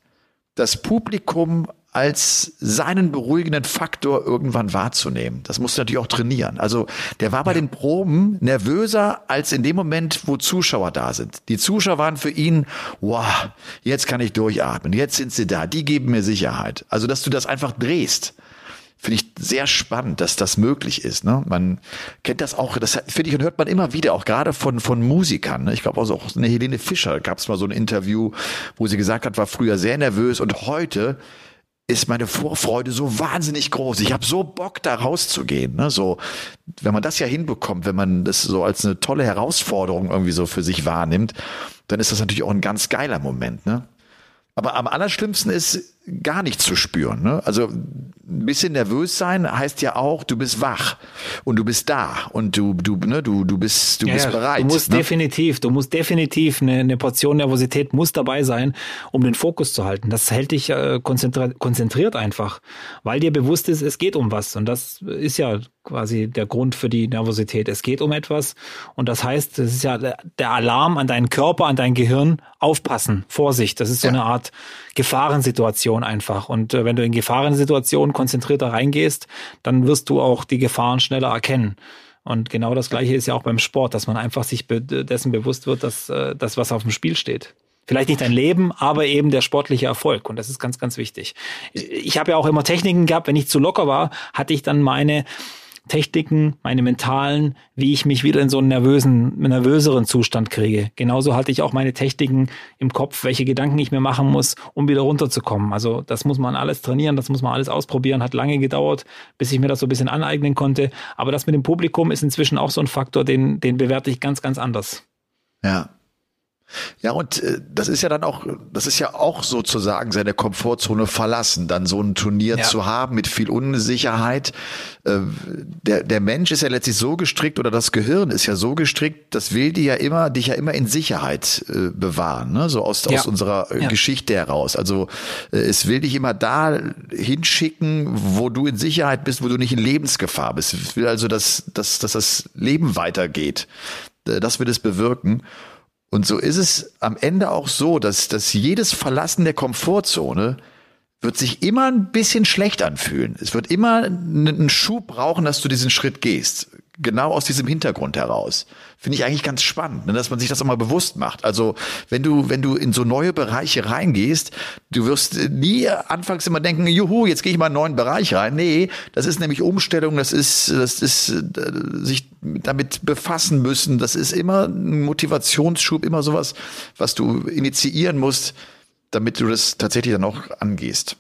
das Publikum als seinen beruhigenden Faktor irgendwann wahrzunehmen. Das musst du natürlich auch trainieren. Also der war bei den Proben nervöser als in dem Moment, wo Zuschauer da sind. Die Zuschauer waren für ihn, wow, jetzt kann ich durchatmen, jetzt sind sie da, die geben mir Sicherheit. Also dass du das einfach drehst finde ich sehr spannend, dass das möglich ist. Ne? Man kennt das auch, das finde ich und hört man immer wieder, auch gerade von von Musikern. Ne? Ich glaube also auch eine Helene Fischer gab es mal so ein Interview, wo sie gesagt hat, war früher sehr nervös und heute ist meine Vorfreude so wahnsinnig groß. Ich habe so Bock, da rauszugehen. Ne? So, wenn man das ja hinbekommt, wenn man das so als eine tolle Herausforderung irgendwie so für sich wahrnimmt, dann ist das natürlich auch ein ganz geiler Moment. Ne? Aber am allerschlimmsten ist gar nicht zu spüren. Ne? Also ein bisschen nervös sein heißt ja auch, du bist wach und du bist da und du du ne, du du bist du ja, bist bereit. Du musst ne? definitiv, du musst definitiv eine, eine Portion Nervosität muss dabei sein, um den Fokus zu halten. Das hält dich äh, konzentriert, konzentriert einfach, weil dir bewusst ist, es geht um was und das ist ja quasi der Grund für die Nervosität. Es geht um etwas und das heißt, es ist ja der Alarm an deinen Körper, an dein Gehirn, aufpassen, Vorsicht. Das ist so ja. eine Art Gefahrensituation einfach. Und äh, wenn du in Gefahrensituationen konzentrierter reingehst, dann wirst du auch die Gefahren schneller erkennen. Und genau das Gleiche ist ja auch beim Sport, dass man einfach sich be dessen bewusst wird, dass äh, das, was auf dem Spiel steht. Vielleicht nicht dein Leben, aber eben der sportliche Erfolg. Und das ist ganz, ganz wichtig. Ich habe ja auch immer Techniken gehabt, wenn ich zu locker war, hatte ich dann meine Techniken, meine mentalen, wie ich mich wieder in so einen nervösen, nervöseren Zustand kriege. Genauso hatte ich auch meine Techniken im Kopf, welche Gedanken ich mir machen muss, um wieder runterzukommen. Also das muss man alles trainieren, das muss man alles ausprobieren, hat lange gedauert, bis ich mir das so ein bisschen aneignen konnte. Aber das mit dem Publikum ist inzwischen auch so ein Faktor, den, den bewerte ich ganz, ganz anders. Ja, ja, und äh, das ist ja dann auch, das ist ja auch sozusagen seine Komfortzone verlassen, dann so ein Turnier ja. zu haben mit viel Unsicherheit. Äh, der, der Mensch ist ja letztlich so gestrickt oder das Gehirn ist ja so gestrickt, das will die ja immer, dich ja immer in Sicherheit äh, bewahren, ne? so aus, ja. aus unserer äh, ja. Geschichte heraus. Also äh, es will dich immer da hinschicken, wo du in Sicherheit bist, wo du nicht in Lebensgefahr bist. Es will also, dass, dass, dass das Leben weitergeht. Äh, das wird es bewirken. Und so ist es am Ende auch so, dass, dass jedes Verlassen der Komfortzone wird sich immer ein bisschen schlecht anfühlen. Es wird immer einen Schub brauchen, dass du diesen Schritt gehst. Genau aus diesem Hintergrund heraus. Finde ich eigentlich ganz spannend, ne, dass man sich das auch mal bewusst macht. Also, wenn du, wenn du in so neue Bereiche reingehst, du wirst nie anfangs immer denken, juhu, jetzt gehe ich mal in einen neuen Bereich rein. Nee, das ist nämlich Umstellung, das ist, das ist, äh, sich damit befassen müssen. Das ist immer ein Motivationsschub, immer sowas, was du initiieren musst, damit du das tatsächlich dann auch angehst.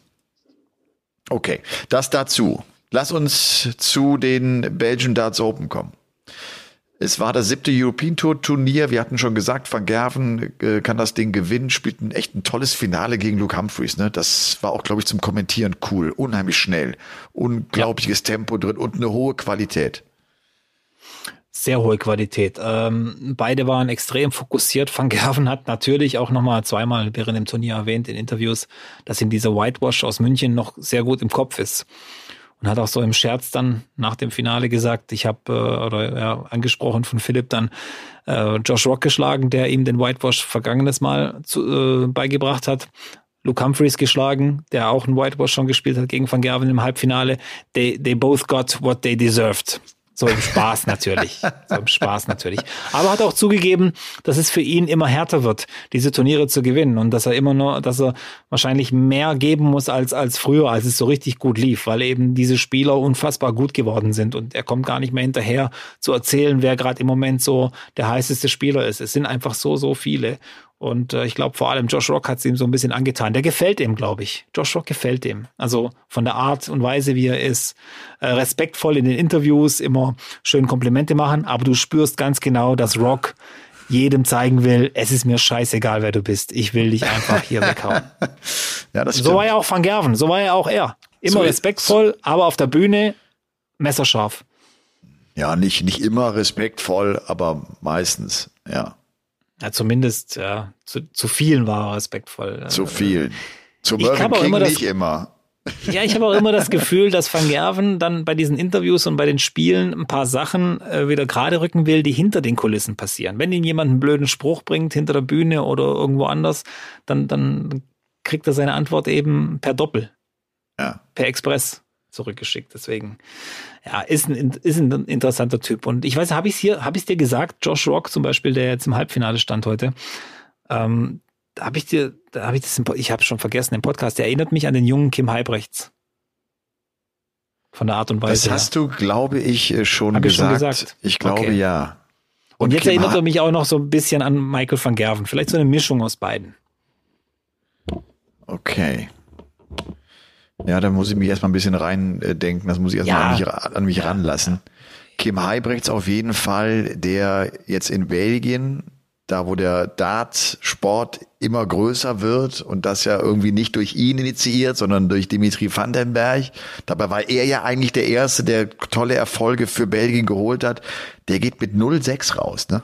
Okay, das dazu. Lass uns zu den Belgian Darts Open kommen. Es war das siebte European Tour Turnier. Wir hatten schon gesagt, Van Gerven äh, kann das Ding gewinnen, spielt ein echt ein tolles Finale gegen Luke Humphreys. Ne? Das war auch, glaube ich, zum Kommentieren cool. Unheimlich schnell. Unglaubliches ja. Tempo drin und eine hohe Qualität sehr hohe Qualität. Ähm, beide waren extrem fokussiert. Van Gerven hat natürlich auch nochmal zweimal während dem Turnier erwähnt in Interviews, dass ihm dieser Whitewash aus München noch sehr gut im Kopf ist. Und hat auch so im Scherz dann nach dem Finale gesagt, ich habe, äh, oder ja, angesprochen von Philipp dann, äh, Josh Rock geschlagen, der ihm den Whitewash vergangenes Mal zu, äh, beigebracht hat. Luke Humphreys geschlagen, der auch einen Whitewash schon gespielt hat gegen Van Gerven im Halbfinale. They, they both got what they deserved. So im Spaß natürlich. So im Spaß natürlich. Aber hat auch zugegeben, dass es für ihn immer härter wird, diese Turniere zu gewinnen und dass er immer nur, dass er wahrscheinlich mehr geben muss als, als früher, als es so richtig gut lief, weil eben diese Spieler unfassbar gut geworden sind und er kommt gar nicht mehr hinterher zu erzählen, wer gerade im Moment so der heißeste Spieler ist. Es sind einfach so, so viele und äh, ich glaube, vor allem Josh Rock hat es ihm so ein bisschen angetan. Der gefällt ihm, glaube ich. Josh Rock gefällt ihm. Also von der Art und Weise, wie er ist. Äh, respektvoll in den Interviews, immer schön Komplimente machen, aber du spürst ganz genau, dass Rock jedem zeigen will, es ist mir scheißegal, wer du bist. Ich will dich einfach hier weghauen. [laughs] ja, das so war ja auch Van Gerven, so war ja auch er. Immer so respektvoll, aber auf der Bühne messerscharf. Ja, nicht, nicht immer respektvoll, aber meistens, ja. Ja, zumindest ja, zu, zu vielen war er respektvoll. Zu vielen. Zu Mervyn King immer das, nicht immer. [laughs] Ja, ich habe auch immer das Gefühl, dass Van Gerven dann bei diesen Interviews und bei den Spielen ein paar Sachen äh, wieder gerade rücken will, die hinter den Kulissen passieren. Wenn ihm jemand einen blöden Spruch bringt hinter der Bühne oder irgendwo anders, dann, dann kriegt er seine Antwort eben per Doppel. Ja. Per Express zurückgeschickt. Deswegen, ja, ist ein, ist ein interessanter Typ. Und ich weiß, habe ich es hier, habe ich dir gesagt, Josh Rock zum Beispiel, der jetzt im Halbfinale stand heute, ähm, da habe ich dir, da habe ich das, im, ich habe schon vergessen im Podcast, der erinnert mich an den jungen Kim Heibrechts. Von der Art und Weise. Das hast du, glaube ich, äh, schon, gesagt. Ich, schon gesagt. Ich glaube okay. ja. Und, und jetzt Kim erinnert er mich auch noch so ein bisschen an Michael van Gerven. Vielleicht so eine Mischung aus beiden. Okay. Ja, da muss ich mich erstmal ein bisschen reindenken. Das muss ich erstmal ja. an mich, an mich ranlassen. Kim Heibrechts auf jeden Fall, der jetzt in Belgien, da wo der Dart-Sport immer größer wird und das ja irgendwie nicht durch ihn initiiert, sondern durch Dimitri Vandenberg. Dabei war er ja eigentlich der Erste, der tolle Erfolge für Belgien geholt hat. Der geht mit 0,6 raus, ne?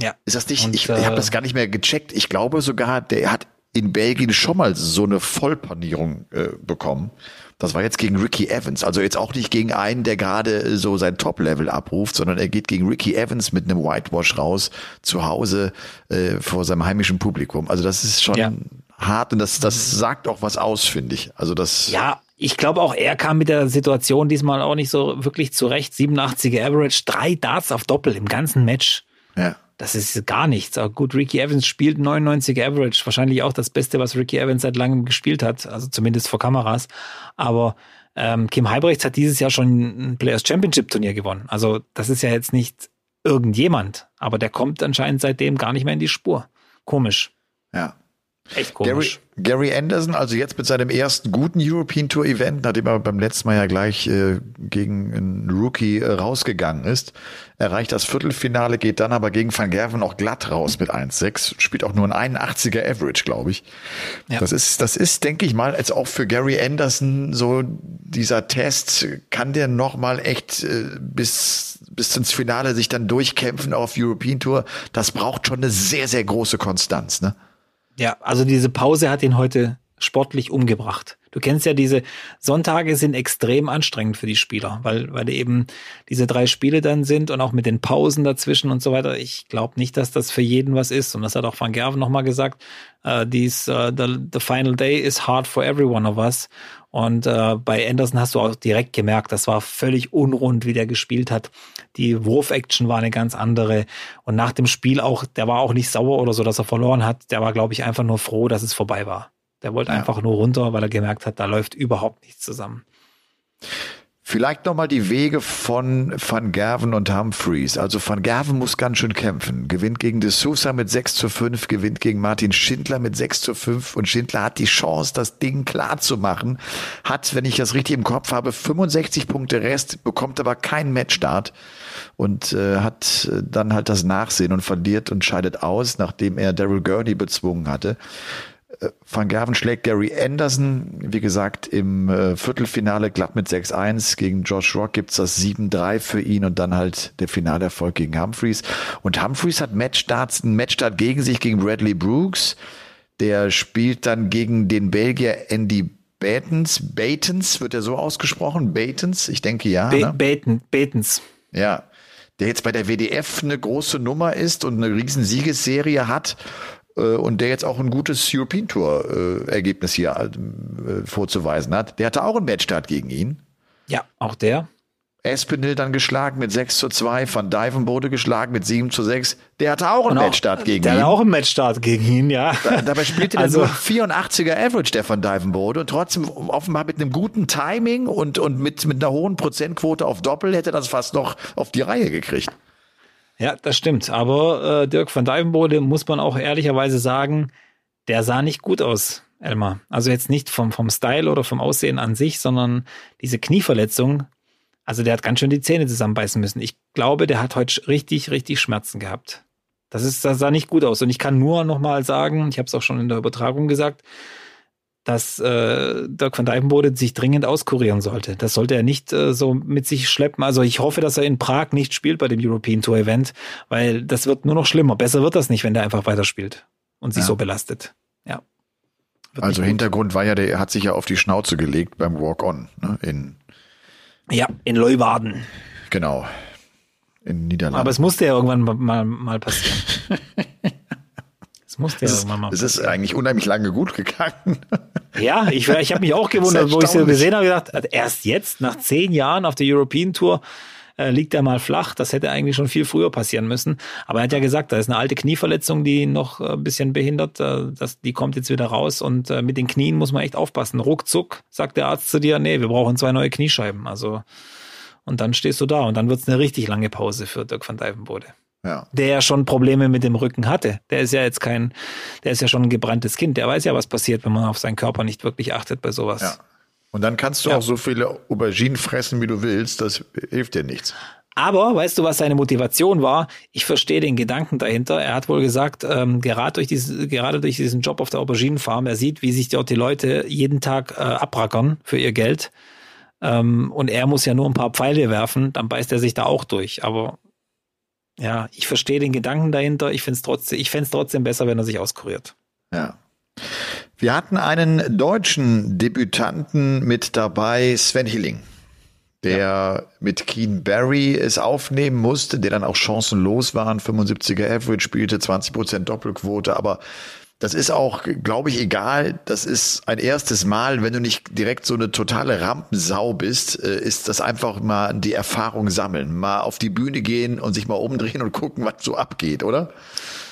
Ja. Ist das nicht, und, ich, äh, ich habe das gar nicht mehr gecheckt. Ich glaube sogar, der hat in Belgien schon mal so eine Vollpanierung äh, bekommen. Das war jetzt gegen Ricky Evans. Also jetzt auch nicht gegen einen, der gerade äh, so sein Top-Level abruft, sondern er geht gegen Ricky Evans mit einem Whitewash raus zu Hause äh, vor seinem heimischen Publikum. Also das ist schon ja. hart und das, das sagt auch was aus, finde ich. Also das. Ja, ich glaube auch, er kam mit der Situation diesmal auch nicht so wirklich zurecht. 87er Average, drei Darts auf Doppel im ganzen Match. Ja das ist gar nichts. Aber gut, Ricky Evans spielt 99 Average. Wahrscheinlich auch das Beste, was Ricky Evans seit langem gespielt hat. Also zumindest vor Kameras. Aber ähm, Kim Heibrechts hat dieses Jahr schon ein Players Championship Turnier gewonnen. Also das ist ja jetzt nicht irgendjemand. Aber der kommt anscheinend seitdem gar nicht mehr in die Spur. Komisch. Ja. Echt komisch. Gary, Gary Anderson, also jetzt mit seinem ersten guten European Tour Event, nachdem er beim letzten Mal ja gleich äh, gegen einen Rookie äh, rausgegangen ist, erreicht das Viertelfinale, geht dann aber gegen Van Gerven auch glatt raus mit 1,6, spielt auch nur ein 81er Average, glaube ich. Ja. Das ist, das ist, denke ich mal, als auch für Gary Anderson so dieser Test, kann der noch mal echt äh, bis bis ins Finale sich dann durchkämpfen auf European Tour. Das braucht schon eine sehr, sehr große Konstanz, ne? Ja, also diese Pause hat ihn heute sportlich umgebracht. Du kennst ja diese Sonntage sind extrem anstrengend für die Spieler, weil, weil eben diese drei Spiele dann sind und auch mit den Pausen dazwischen und so weiter. Ich glaube nicht, dass das für jeden was ist. Und das hat auch Van Gerven nochmal gesagt. Uh, dies, uh, the, the final day is hard for every one of us. Und äh, bei Anderson hast du auch direkt gemerkt, das war völlig unrund, wie der gespielt hat. Die Wurf-Action war eine ganz andere. Und nach dem Spiel auch, der war auch nicht sauer oder so, dass er verloren hat. Der war, glaube ich, einfach nur froh, dass es vorbei war. Der wollte ja. einfach nur runter, weil er gemerkt hat, da läuft überhaupt nichts zusammen. Vielleicht nochmal die Wege von Van Gerven und Humphreys. Also Van Gerven muss ganz schön kämpfen. Gewinnt gegen De Sousa mit 6 zu 5, gewinnt gegen Martin Schindler mit 6 zu 5 und Schindler hat die Chance, das Ding klar zu machen. Hat, wenn ich das richtig im Kopf habe, 65 Punkte Rest, bekommt aber keinen Matchstart und äh, hat äh, dann halt das Nachsehen und verliert und scheidet aus, nachdem er Daryl Gurney bezwungen hatte. Van Gerven schlägt Gary Anderson, wie gesagt, im äh, Viertelfinale glatt mit 6-1. Gegen Josh Rock gibt's das 7-3 für ihn und dann halt der Finalerfolg gegen Humphreys. Und Humphreys hat Matchstarts, einen Matchstart gegen sich gegen Bradley Brooks. Der spielt dann gegen den Belgier Andy Batens. Batens, wird er so ausgesprochen? Batens? Ich denke ja. Be ne? Baten, Batens. Ja. Der jetzt bei der WDF eine große Nummer ist und eine riesen Siegesserie hat und der jetzt auch ein gutes European Tour äh, Ergebnis hier äh, vorzuweisen hat. Der hatte auch einen Matchstart gegen ihn. Ja, auch der. Espinel dann geschlagen mit 6 zu 2, Van Dijvenbode geschlagen mit 7 zu 6. Der hatte auch einen auch, Matchstart gegen der ihn. Der hatte auch einen Matchstart gegen ihn, ja. Da, dabei spielte also, der nur 84er Average, der Van Dijvenbode. Und trotzdem offenbar mit einem guten Timing und, und mit, mit einer hohen Prozentquote auf Doppel hätte das fast noch auf die Reihe gekriegt. Ja, das stimmt. Aber äh, Dirk van Dijvenbode muss man auch ehrlicherweise sagen, der sah nicht gut aus, Elmar. Also jetzt nicht vom, vom Style oder vom Aussehen an sich, sondern diese Knieverletzung. Also der hat ganz schön die Zähne zusammenbeißen müssen. Ich glaube, der hat heute richtig, richtig Schmerzen gehabt. Das ist, das sah nicht gut aus. Und ich kann nur noch mal sagen, ich habe es auch schon in der Übertragung gesagt, dass äh, Dirk van Dijvenbode sich dringend auskurieren sollte. Das sollte er nicht äh, so mit sich schleppen. Also ich hoffe, dass er in Prag nicht spielt bei dem European Tour Event, weil das wird nur noch schlimmer. Besser wird das nicht, wenn der einfach weiterspielt und sich ja. so belastet. Ja. Wird also Hintergrund war ja, der hat sich ja auf die Schnauze gelegt beim Walk-On ne, in ja in Leuwarden. Genau in Niederlanden. Aber es musste ja irgendwann mal, mal passieren. [laughs] Das musste ja es irgendwann mal. Es ist eigentlich unheimlich lange gut gegangen. [laughs] Ja, ich, ich habe mich auch gewundert, wo ich es gesehen habe, gedacht, also erst jetzt, nach zehn Jahren auf der European Tour, äh, liegt er mal flach. Das hätte eigentlich schon viel früher passieren müssen. Aber er hat ja gesagt, da ist eine alte Knieverletzung, die noch äh, ein bisschen behindert. Äh, das, die kommt jetzt wieder raus. Und äh, mit den Knien muss man echt aufpassen. Ruckzuck sagt der Arzt zu dir, nee, wir brauchen zwei neue Kniescheiben. Also, und dann stehst du da und dann wird es eine richtig lange Pause für Dirk van Dijvenbode ja. der ja schon Probleme mit dem Rücken hatte. Der ist ja jetzt kein, der ist ja schon ein gebranntes Kind. Der weiß ja, was passiert, wenn man auf seinen Körper nicht wirklich achtet bei sowas. Ja. Und dann kannst du ja. auch so viele Auberginen fressen, wie du willst. Das hilft dir nichts. Aber weißt du, was seine Motivation war? Ich verstehe den Gedanken dahinter. Er hat wohl gesagt, ähm, gerade, durch diese, gerade durch diesen Job auf der Auberginenfarm, er sieht, wie sich dort die Leute jeden Tag äh, abrackern für ihr Geld. Ähm, und er muss ja nur ein paar Pfeile werfen, dann beißt er sich da auch durch. Aber ja, ich verstehe den Gedanken dahinter. Ich finde es trotzdem, ich fände es trotzdem besser, wenn er sich auskuriert. Ja. Wir hatten einen deutschen Debütanten mit dabei, Sven Hilling, der ja. mit Keen Barry es aufnehmen musste, der dann auch chancenlos war, 75er Average spielte, 20% Doppelquote, aber das ist auch, glaube ich, egal. Das ist ein erstes Mal, wenn du nicht direkt so eine totale Rampensau bist, äh, ist das einfach mal die Erfahrung sammeln, mal auf die Bühne gehen und sich mal umdrehen und gucken, was so abgeht, oder?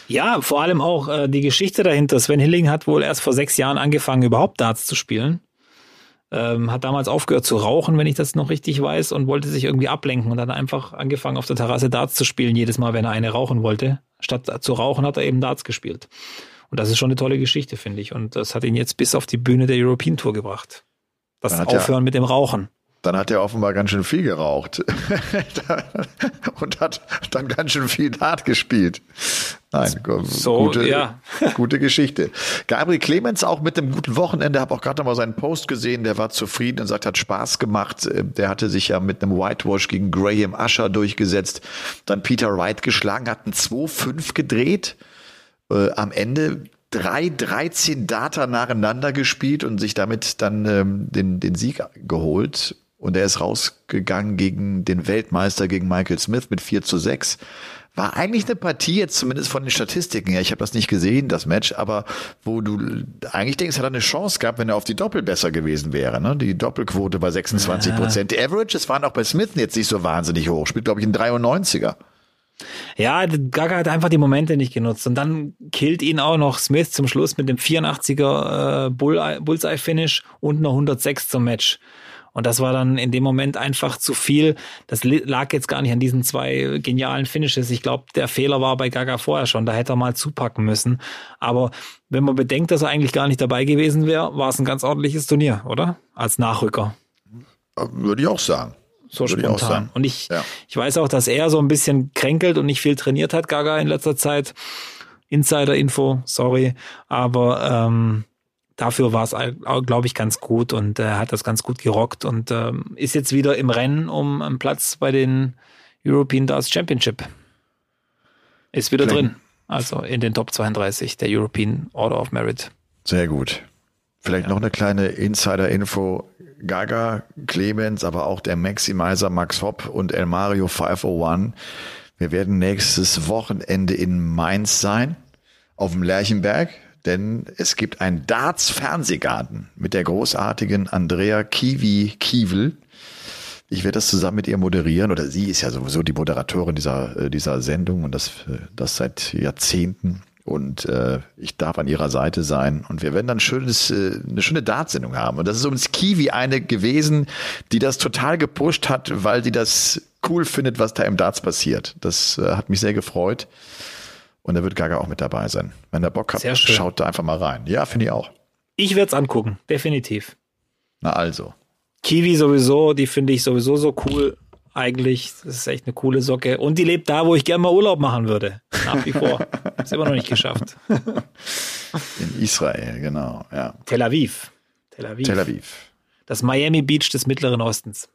Ja, vor allem auch äh, die Geschichte dahinter. Sven Hilling hat wohl erst vor sechs Jahren angefangen, überhaupt Darts zu spielen. Ähm, hat damals aufgehört zu rauchen, wenn ich das noch richtig weiß, und wollte sich irgendwie ablenken und hat einfach angefangen, auf der Terrasse Darts zu spielen, jedes Mal, wenn er eine rauchen wollte. Statt zu rauchen, hat er eben Darts gespielt. Und das ist schon eine tolle Geschichte, finde ich. Und das hat ihn jetzt bis auf die Bühne der European Tour gebracht. Das Aufhören ja, mit dem Rauchen. Dann hat er offenbar ganz schön viel geraucht. [laughs] und hat dann ganz schön viel Dart gespielt. Nein, so, gute, ja. [laughs] gute Geschichte. Gabriel Clemens auch mit einem guten Wochenende, habe auch gerade noch mal seinen Post gesehen, der war zufrieden und sagt, hat Spaß gemacht. Der hatte sich ja mit einem Whitewash gegen Graham Usher durchgesetzt, dann Peter Wright geschlagen, hat einen 2-5 gedreht äh, am Ende drei 13 Data nacheinander gespielt und sich damit dann ähm, den, den Sieg geholt. Und er ist rausgegangen gegen den Weltmeister, gegen Michael Smith mit 4 zu 6. War eigentlich eine Partie, jetzt zumindest von den Statistiken her, ich habe das nicht gesehen, das Match, aber wo du eigentlich denkst, hat er eine Chance gehabt, wenn er auf die Doppel besser gewesen wäre. Ne? Die Doppelquote bei 26 Prozent. Ja. Die Averages waren auch bei Smith jetzt nicht so wahnsinnig hoch. Spielt, glaube ich, ein 93er. Ja, Gaga hat einfach die Momente nicht genutzt. Und dann killt ihn auch noch Smith zum Schluss mit dem 84er äh, Bullseye-Finish und einer 106 zum Match. Und das war dann in dem Moment einfach zu viel. Das lag jetzt gar nicht an diesen zwei genialen Finishes. Ich glaube, der Fehler war bei Gaga vorher schon. Da hätte er mal zupacken müssen. Aber wenn man bedenkt, dass er eigentlich gar nicht dabei gewesen wäre, war es ein ganz ordentliches Turnier, oder? Als Nachrücker. Würde ich auch sagen. So Würde spontan. Ich und ich, ja. ich weiß auch, dass er so ein bisschen kränkelt und nicht viel trainiert hat, Gaga, in letzter Zeit. Insider-Info, sorry. Aber ähm, dafür war es, glaube ich, ganz gut und er äh, hat das ganz gut gerockt und ähm, ist jetzt wieder im Rennen um einen Platz bei den European Darts Championship. Ist wieder Kling. drin. Also in den Top 32 der European Order of Merit. Sehr gut. Vielleicht ja. noch eine kleine Insider-Info. Gaga, Clemens, aber auch der Maximizer Max Hopp und El Mario 501. Wir werden nächstes Wochenende in Mainz sein, auf dem Lerchenberg denn es gibt einen Darts-Fernsehgarten mit der großartigen Andrea Kiwi Kiewel. Ich werde das zusammen mit ihr moderieren oder sie ist ja sowieso die Moderatorin dieser, äh, dieser Sendung und das, äh, das seit Jahrzehnten. Und äh, ich darf an ihrer Seite sein. Und wir werden dann schönes, äh, eine schöne Dartsendung haben. Und das ist übrigens Kiwi eine gewesen, die das total gepusht hat, weil sie das cool findet, was da im Darts passiert. Das äh, hat mich sehr gefreut. Und da wird Gaga auch mit dabei sein. Wenn der Bock hat, schaut da einfach mal rein. Ja, finde ich auch. Ich werde es angucken, definitiv. Na also. Kiwi sowieso, die finde ich sowieso so cool. Eigentlich, das ist echt eine coole Socke. Und die lebt da, wo ich gerne mal Urlaub machen würde. Nach wie vor. [laughs] ist immer noch nicht geschafft. In Israel, genau, ja. Tel Aviv. Tel Aviv. Tel Aviv. Das Miami Beach des Mittleren Ostens.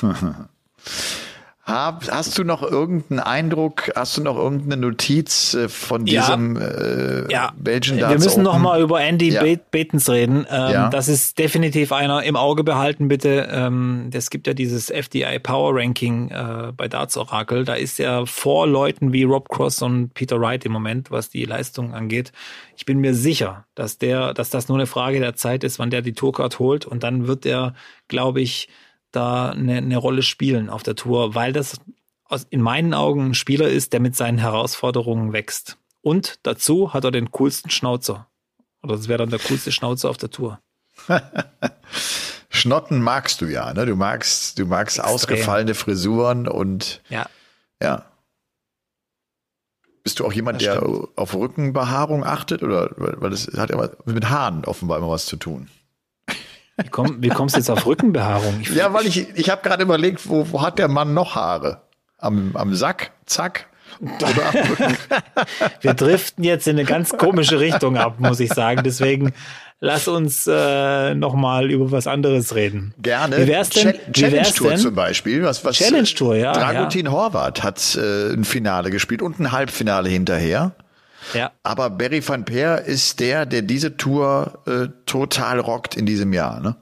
[laughs] Hast du noch irgendeinen Eindruck, hast du noch irgendeine Notiz äh, von diesem ja, äh, ja. Belgian Darts Wir müssen Open? noch mal über Andy ja. Batens reden. Ähm, ja. Das ist definitiv einer im Auge behalten, bitte. Ähm, es gibt ja dieses FDI Power Ranking äh, bei Darts Oracle. Da ist er vor Leuten wie Rob Cross und Peter Wright im Moment, was die Leistung angeht. Ich bin mir sicher, dass der, dass das nur eine Frage der Zeit ist, wann der die Tourcard holt und dann wird er, glaube ich, da eine, eine Rolle spielen auf der Tour, weil das aus, in meinen Augen ein Spieler ist, der mit seinen Herausforderungen wächst. Und dazu hat er den coolsten Schnauzer. Oder das wäre dann der coolste Schnauzer auf der Tour. [laughs] Schnotten magst du ja, ne? Du magst, du magst Extrem. ausgefallene Frisuren und ja. ja. Bist du auch jemand, der auf Rückenbehaarung achtet? Oder weil das hat ja mit Haaren offenbar immer was zu tun. Wie, komm, wie kommst du jetzt auf Rückenbehaarung? Ich ja, weil ich, ich habe gerade überlegt, wo, wo hat der Mann noch Haare? Am, am Sack, zack. [laughs] Wir driften jetzt in eine ganz komische Richtung ab, muss ich sagen. Deswegen lass uns äh, noch mal über was anderes reden. Gerne. Wie wär's denn? Ch Challenge Tour denn? zum Beispiel. Was, was Challenge Tour, ja. Dragutin ja. Horvath hat äh, ein Finale gespielt und ein Halbfinale hinterher. Ja. Aber Barry van Peer ist der, der diese Tour äh, total rockt in diesem Jahr, ne?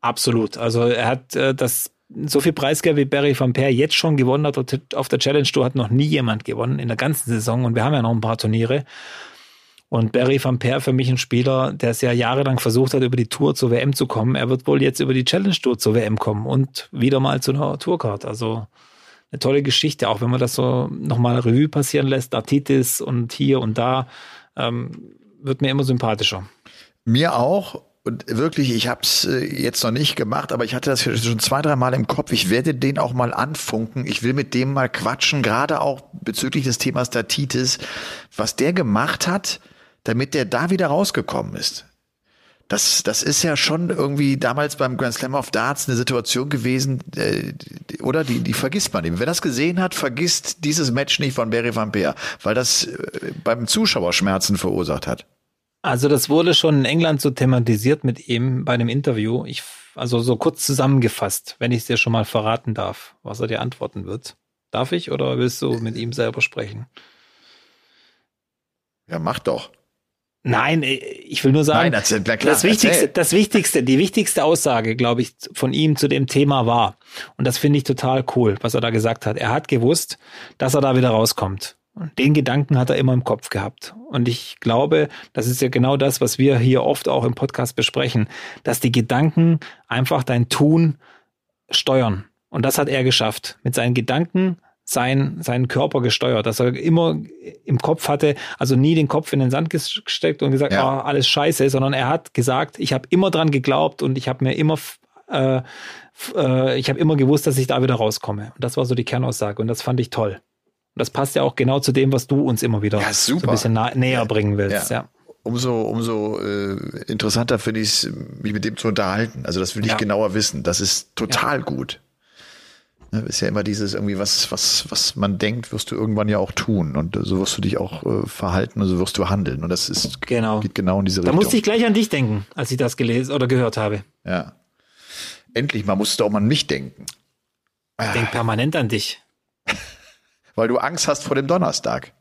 Absolut. Also er hat äh, das so viel Preisgeld wie Barry van Peer jetzt schon gewonnen hat auf der Challenge Tour hat noch nie jemand gewonnen in der ganzen Saison und wir haben ja noch ein paar Turniere. Und Barry van Peer für mich ein Spieler, der es ja jahrelang versucht hat, über die Tour zur WM zu kommen. Er wird wohl jetzt über die Challenge Tour zur WM kommen und wieder mal zu einer Tourcard. Also eine tolle Geschichte, auch wenn man das so nochmal Revue passieren lässt, Artitis und hier und da, ähm, wird mir immer sympathischer. Mir auch. Und wirklich, ich habe es äh, jetzt noch nicht gemacht, aber ich hatte das schon zwei, drei Mal im Kopf. Ich werde den auch mal anfunken. Ich will mit dem mal quatschen, gerade auch bezüglich des Themas Datitis, was der gemacht hat, damit der da wieder rausgekommen ist. Das, das ist ja schon irgendwie damals beim Grand Slam of Darts eine Situation gewesen, äh, oder? Die, die vergisst man eben. Wer das gesehen hat, vergisst dieses Match nicht von Barry Van Peer, weil das äh, beim Zuschauer Schmerzen verursacht hat. Also das wurde schon in England so thematisiert mit ihm bei einem Interview. Ich, also so kurz zusammengefasst, wenn ich es dir schon mal verraten darf, was er dir antworten wird. Darf ich oder willst du mit ihm selber sprechen? Ja, mach doch. Nein, äh, ich will nur sagen, Nein, das, klar, das Wichtigste, das Wichtigste, die wichtigste Aussage, glaube ich, von ihm zu dem Thema war, und das finde ich total cool, was er da gesagt hat. Er hat gewusst, dass er da wieder rauskommt. Und den Gedanken hat er immer im Kopf gehabt. Und ich glaube, das ist ja genau das, was wir hier oft auch im Podcast besprechen, dass die Gedanken einfach dein Tun steuern. Und das hat er geschafft. Mit seinen Gedanken sein, seinen Körper gesteuert, dass er immer im Kopf hatte, also nie den Kopf in den Sand gesteckt und gesagt, ja. oh, alles scheiße, sondern er hat gesagt, ich habe immer dran geglaubt und ich habe mir immer äh, äh, ich habe immer gewusst, dass ich da wieder rauskomme. Und das war so die Kernaussage und das fand ich toll. Und das passt ja auch genau zu dem, was du uns immer wieder ja, so ein bisschen näher bringen willst. Ja. ja. Umso, umso äh, interessanter finde ich es, mich mit dem zu unterhalten. Also das will ich genauer wissen. Das ist total gut. Ne, ist ja immer dieses irgendwie, was, was, was man denkt, wirst du irgendwann ja auch tun. Und so wirst du dich auch äh, verhalten und so wirst du handeln. Und das ist, genau. geht genau in diese Richtung. Da musste ich gleich an dich denken, als ich das gelesen oder gehört habe. Ja. Endlich mal musst du auch mal an mich denken. Ich denke permanent an dich. [laughs] Weil du Angst hast vor dem Donnerstag.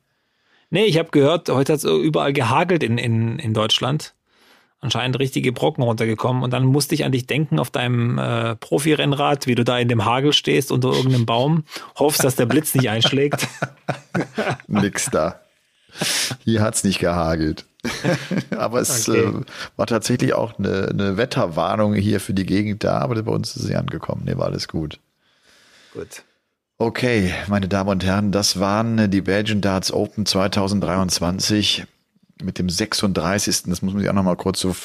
Nee, ich habe gehört, heute hat es überall gehagelt in, in, in Deutschland anscheinend richtige Brocken runtergekommen. Und dann musste ich an dich denken auf deinem äh, Profi-Rennrad, wie du da in dem Hagel stehst unter irgendeinem Baum, hoffst, dass der Blitz nicht einschlägt. [laughs] Nix da. Hier hat's nicht gehagelt. [laughs] aber es okay. äh, war tatsächlich auch eine, eine, Wetterwarnung hier für die Gegend da, aber bei uns ist sie angekommen. Nee, war alles gut. Gut. Okay, meine Damen und Herren, das waren die Belgian Darts Open 2023 mit dem 36. Das muss man sich auch nochmal kurz so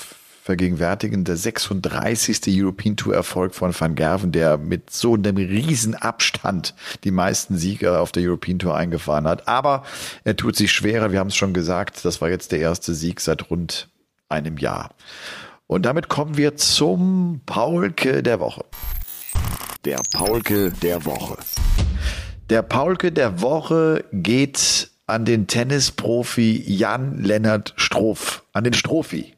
vergegenwärtigen. Der 36. European Tour Erfolg von Van Gerven, der mit so einem riesen Abstand die meisten Sieger auf der European Tour eingefahren hat. Aber er tut sich schwerer. Wir haben es schon gesagt. Das war jetzt der erste Sieg seit rund einem Jahr. Und damit kommen wir zum Paulke der Woche. Der Paulke der Woche. Der Paulke der Woche geht an den Tennisprofi Jan Lennart Stroff, an den Strophi.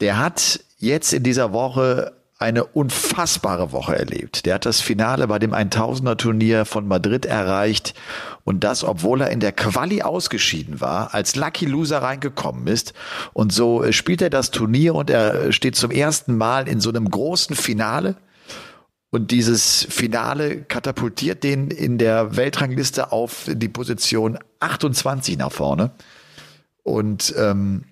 Der hat jetzt in dieser Woche eine unfassbare Woche erlebt. Der hat das Finale bei dem 1000er Turnier von Madrid erreicht und das, obwohl er in der Quali ausgeschieden war, als Lucky Loser reingekommen ist. Und so spielt er das Turnier und er steht zum ersten Mal in so einem großen Finale und dieses Finale katapultiert den in der Weltrangliste auf die Position 28 nach vorne. Und ähm,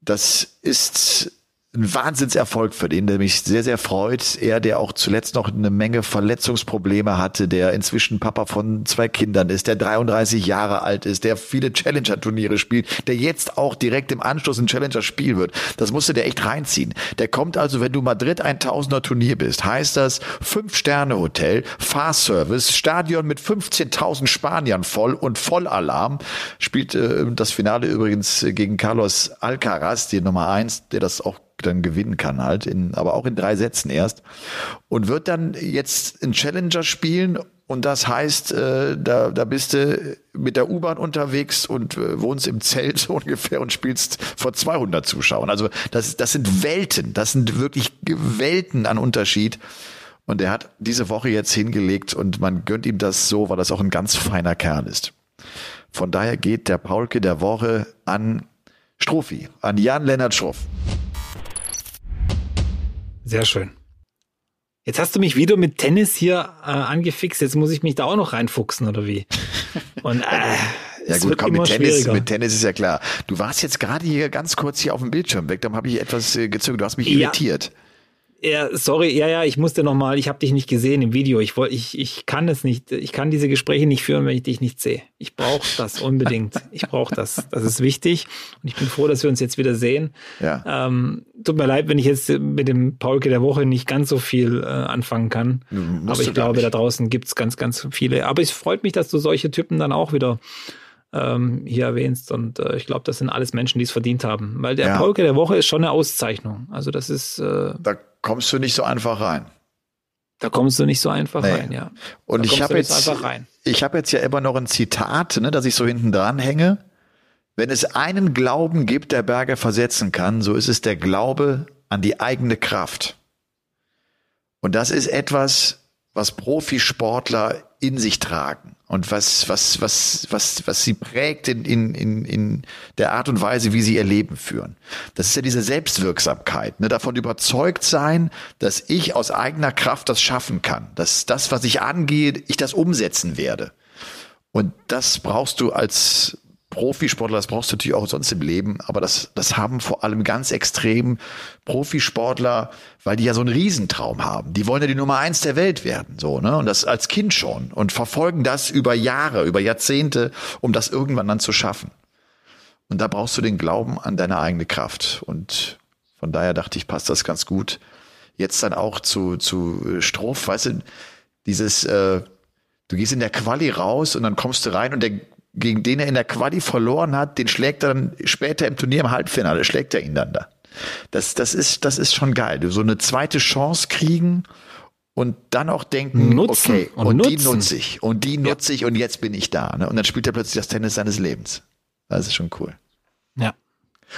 das ist ein Wahnsinnserfolg für den, der mich sehr, sehr freut. Er, der auch zuletzt noch eine Menge Verletzungsprobleme hatte, der inzwischen Papa von zwei Kindern ist, der 33 Jahre alt ist, der viele Challenger-Turniere spielt, der jetzt auch direkt im Anschluss ein Challenger-Spiel wird. Das musste der echt reinziehen. Der kommt also, wenn du Madrid 1000er Turnier bist, heißt das Fünf-Sterne-Hotel, Fahrservice, Stadion mit 15.000 Spaniern voll und Vollalarm. Spielt äh, das Finale übrigens gegen Carlos Alcaraz, die Nummer eins, der das auch dann gewinnen kann halt, in, aber auch in drei Sätzen erst. Und wird dann jetzt einen Challenger spielen und das heißt, äh, da, da bist du mit der U-Bahn unterwegs und äh, wohnst im Zelt [laughs] so ungefähr und spielst vor 200 Zuschauern. Also das, das sind Welten, das sind wirklich Welten an Unterschied. Und er hat diese Woche jetzt hingelegt und man gönnt ihm das so, weil das auch ein ganz feiner Kerl ist. Von daher geht der Paulke der Woche an Strophi, an Jan-Lennart Schroff. Sehr schön. Jetzt hast du mich wieder mit Tennis hier äh, angefixt. Jetzt muss ich mich da auch noch reinfuchsen, oder wie? [laughs] Und äh, ja gut, komm, mit Tennis, mit Tennis ist ja klar. Du warst jetzt gerade hier ganz kurz hier auf dem Bildschirm weg, dann habe ich etwas äh, gezögert. Du hast mich ja. irritiert. Ja, sorry, ja, ja, ich musste noch mal, ich habe dich nicht gesehen im Video. Ich wollte, ich, ich kann es nicht, ich kann diese Gespräche nicht führen, wenn ich dich nicht sehe. Ich brauche das [laughs] unbedingt. Ich brauche das. Das ist wichtig. Und ich bin froh, dass wir uns jetzt wieder sehen. Ja. Ähm, tut mir leid, wenn ich jetzt mit dem Paulke der Woche nicht ganz so viel äh, anfangen kann. Aber ich glaube, da draußen gibt's ganz, ganz viele. Aber es freut mich, dass du solche Typen dann auch wieder ähm, hier erwähnst. Und äh, ich glaube, das sind alles Menschen, die es verdient haben. Weil der ja. Paulke der Woche ist schon eine Auszeichnung. Also das ist. Äh, da kommst du nicht so einfach rein. Da kommst du nicht so einfach nee. rein, ja. Und da ich habe jetzt, ich habe jetzt ja immer noch ein Zitat, ne, dass ich so hinten dran hänge. Wenn es einen Glauben gibt, der Berge versetzen kann, so ist es der Glaube an die eigene Kraft. Und das ist etwas, was Profisportler in sich tragen. Und was, was, was, was, was sie prägt in, in, in, in der Art und Weise, wie sie ihr Leben führen. Das ist ja diese Selbstwirksamkeit, ne? davon überzeugt sein, dass ich aus eigener Kraft das schaffen kann, dass das, was ich angehe, ich das umsetzen werde. Und das brauchst du als Profisportler, das brauchst du natürlich auch sonst im Leben, aber das, das haben vor allem ganz extrem Profisportler, weil die ja so einen Riesentraum haben. Die wollen ja die Nummer eins der Welt werden, so, ne? Und das als Kind schon und verfolgen das über Jahre, über Jahrzehnte, um das irgendwann dann zu schaffen. Und da brauchst du den Glauben an deine eigene Kraft. Und von daher dachte ich, passt das ganz gut. Jetzt dann auch zu, zu Stroff, weißt du, dieses, äh, du gehst in der Quali raus und dann kommst du rein und der gegen den er in der Quali verloren hat, den schlägt er dann später im Turnier im Halbfinale, schlägt er ihn dann da. Das, das ist, das ist schon geil. Du so eine zweite Chance kriegen und dann auch denken, nutzen okay, und, und die nutze ich und die nutze ja. ich und jetzt bin ich da. Ne? Und dann spielt er plötzlich das Tennis seines Lebens. Das ist schon cool. Ja.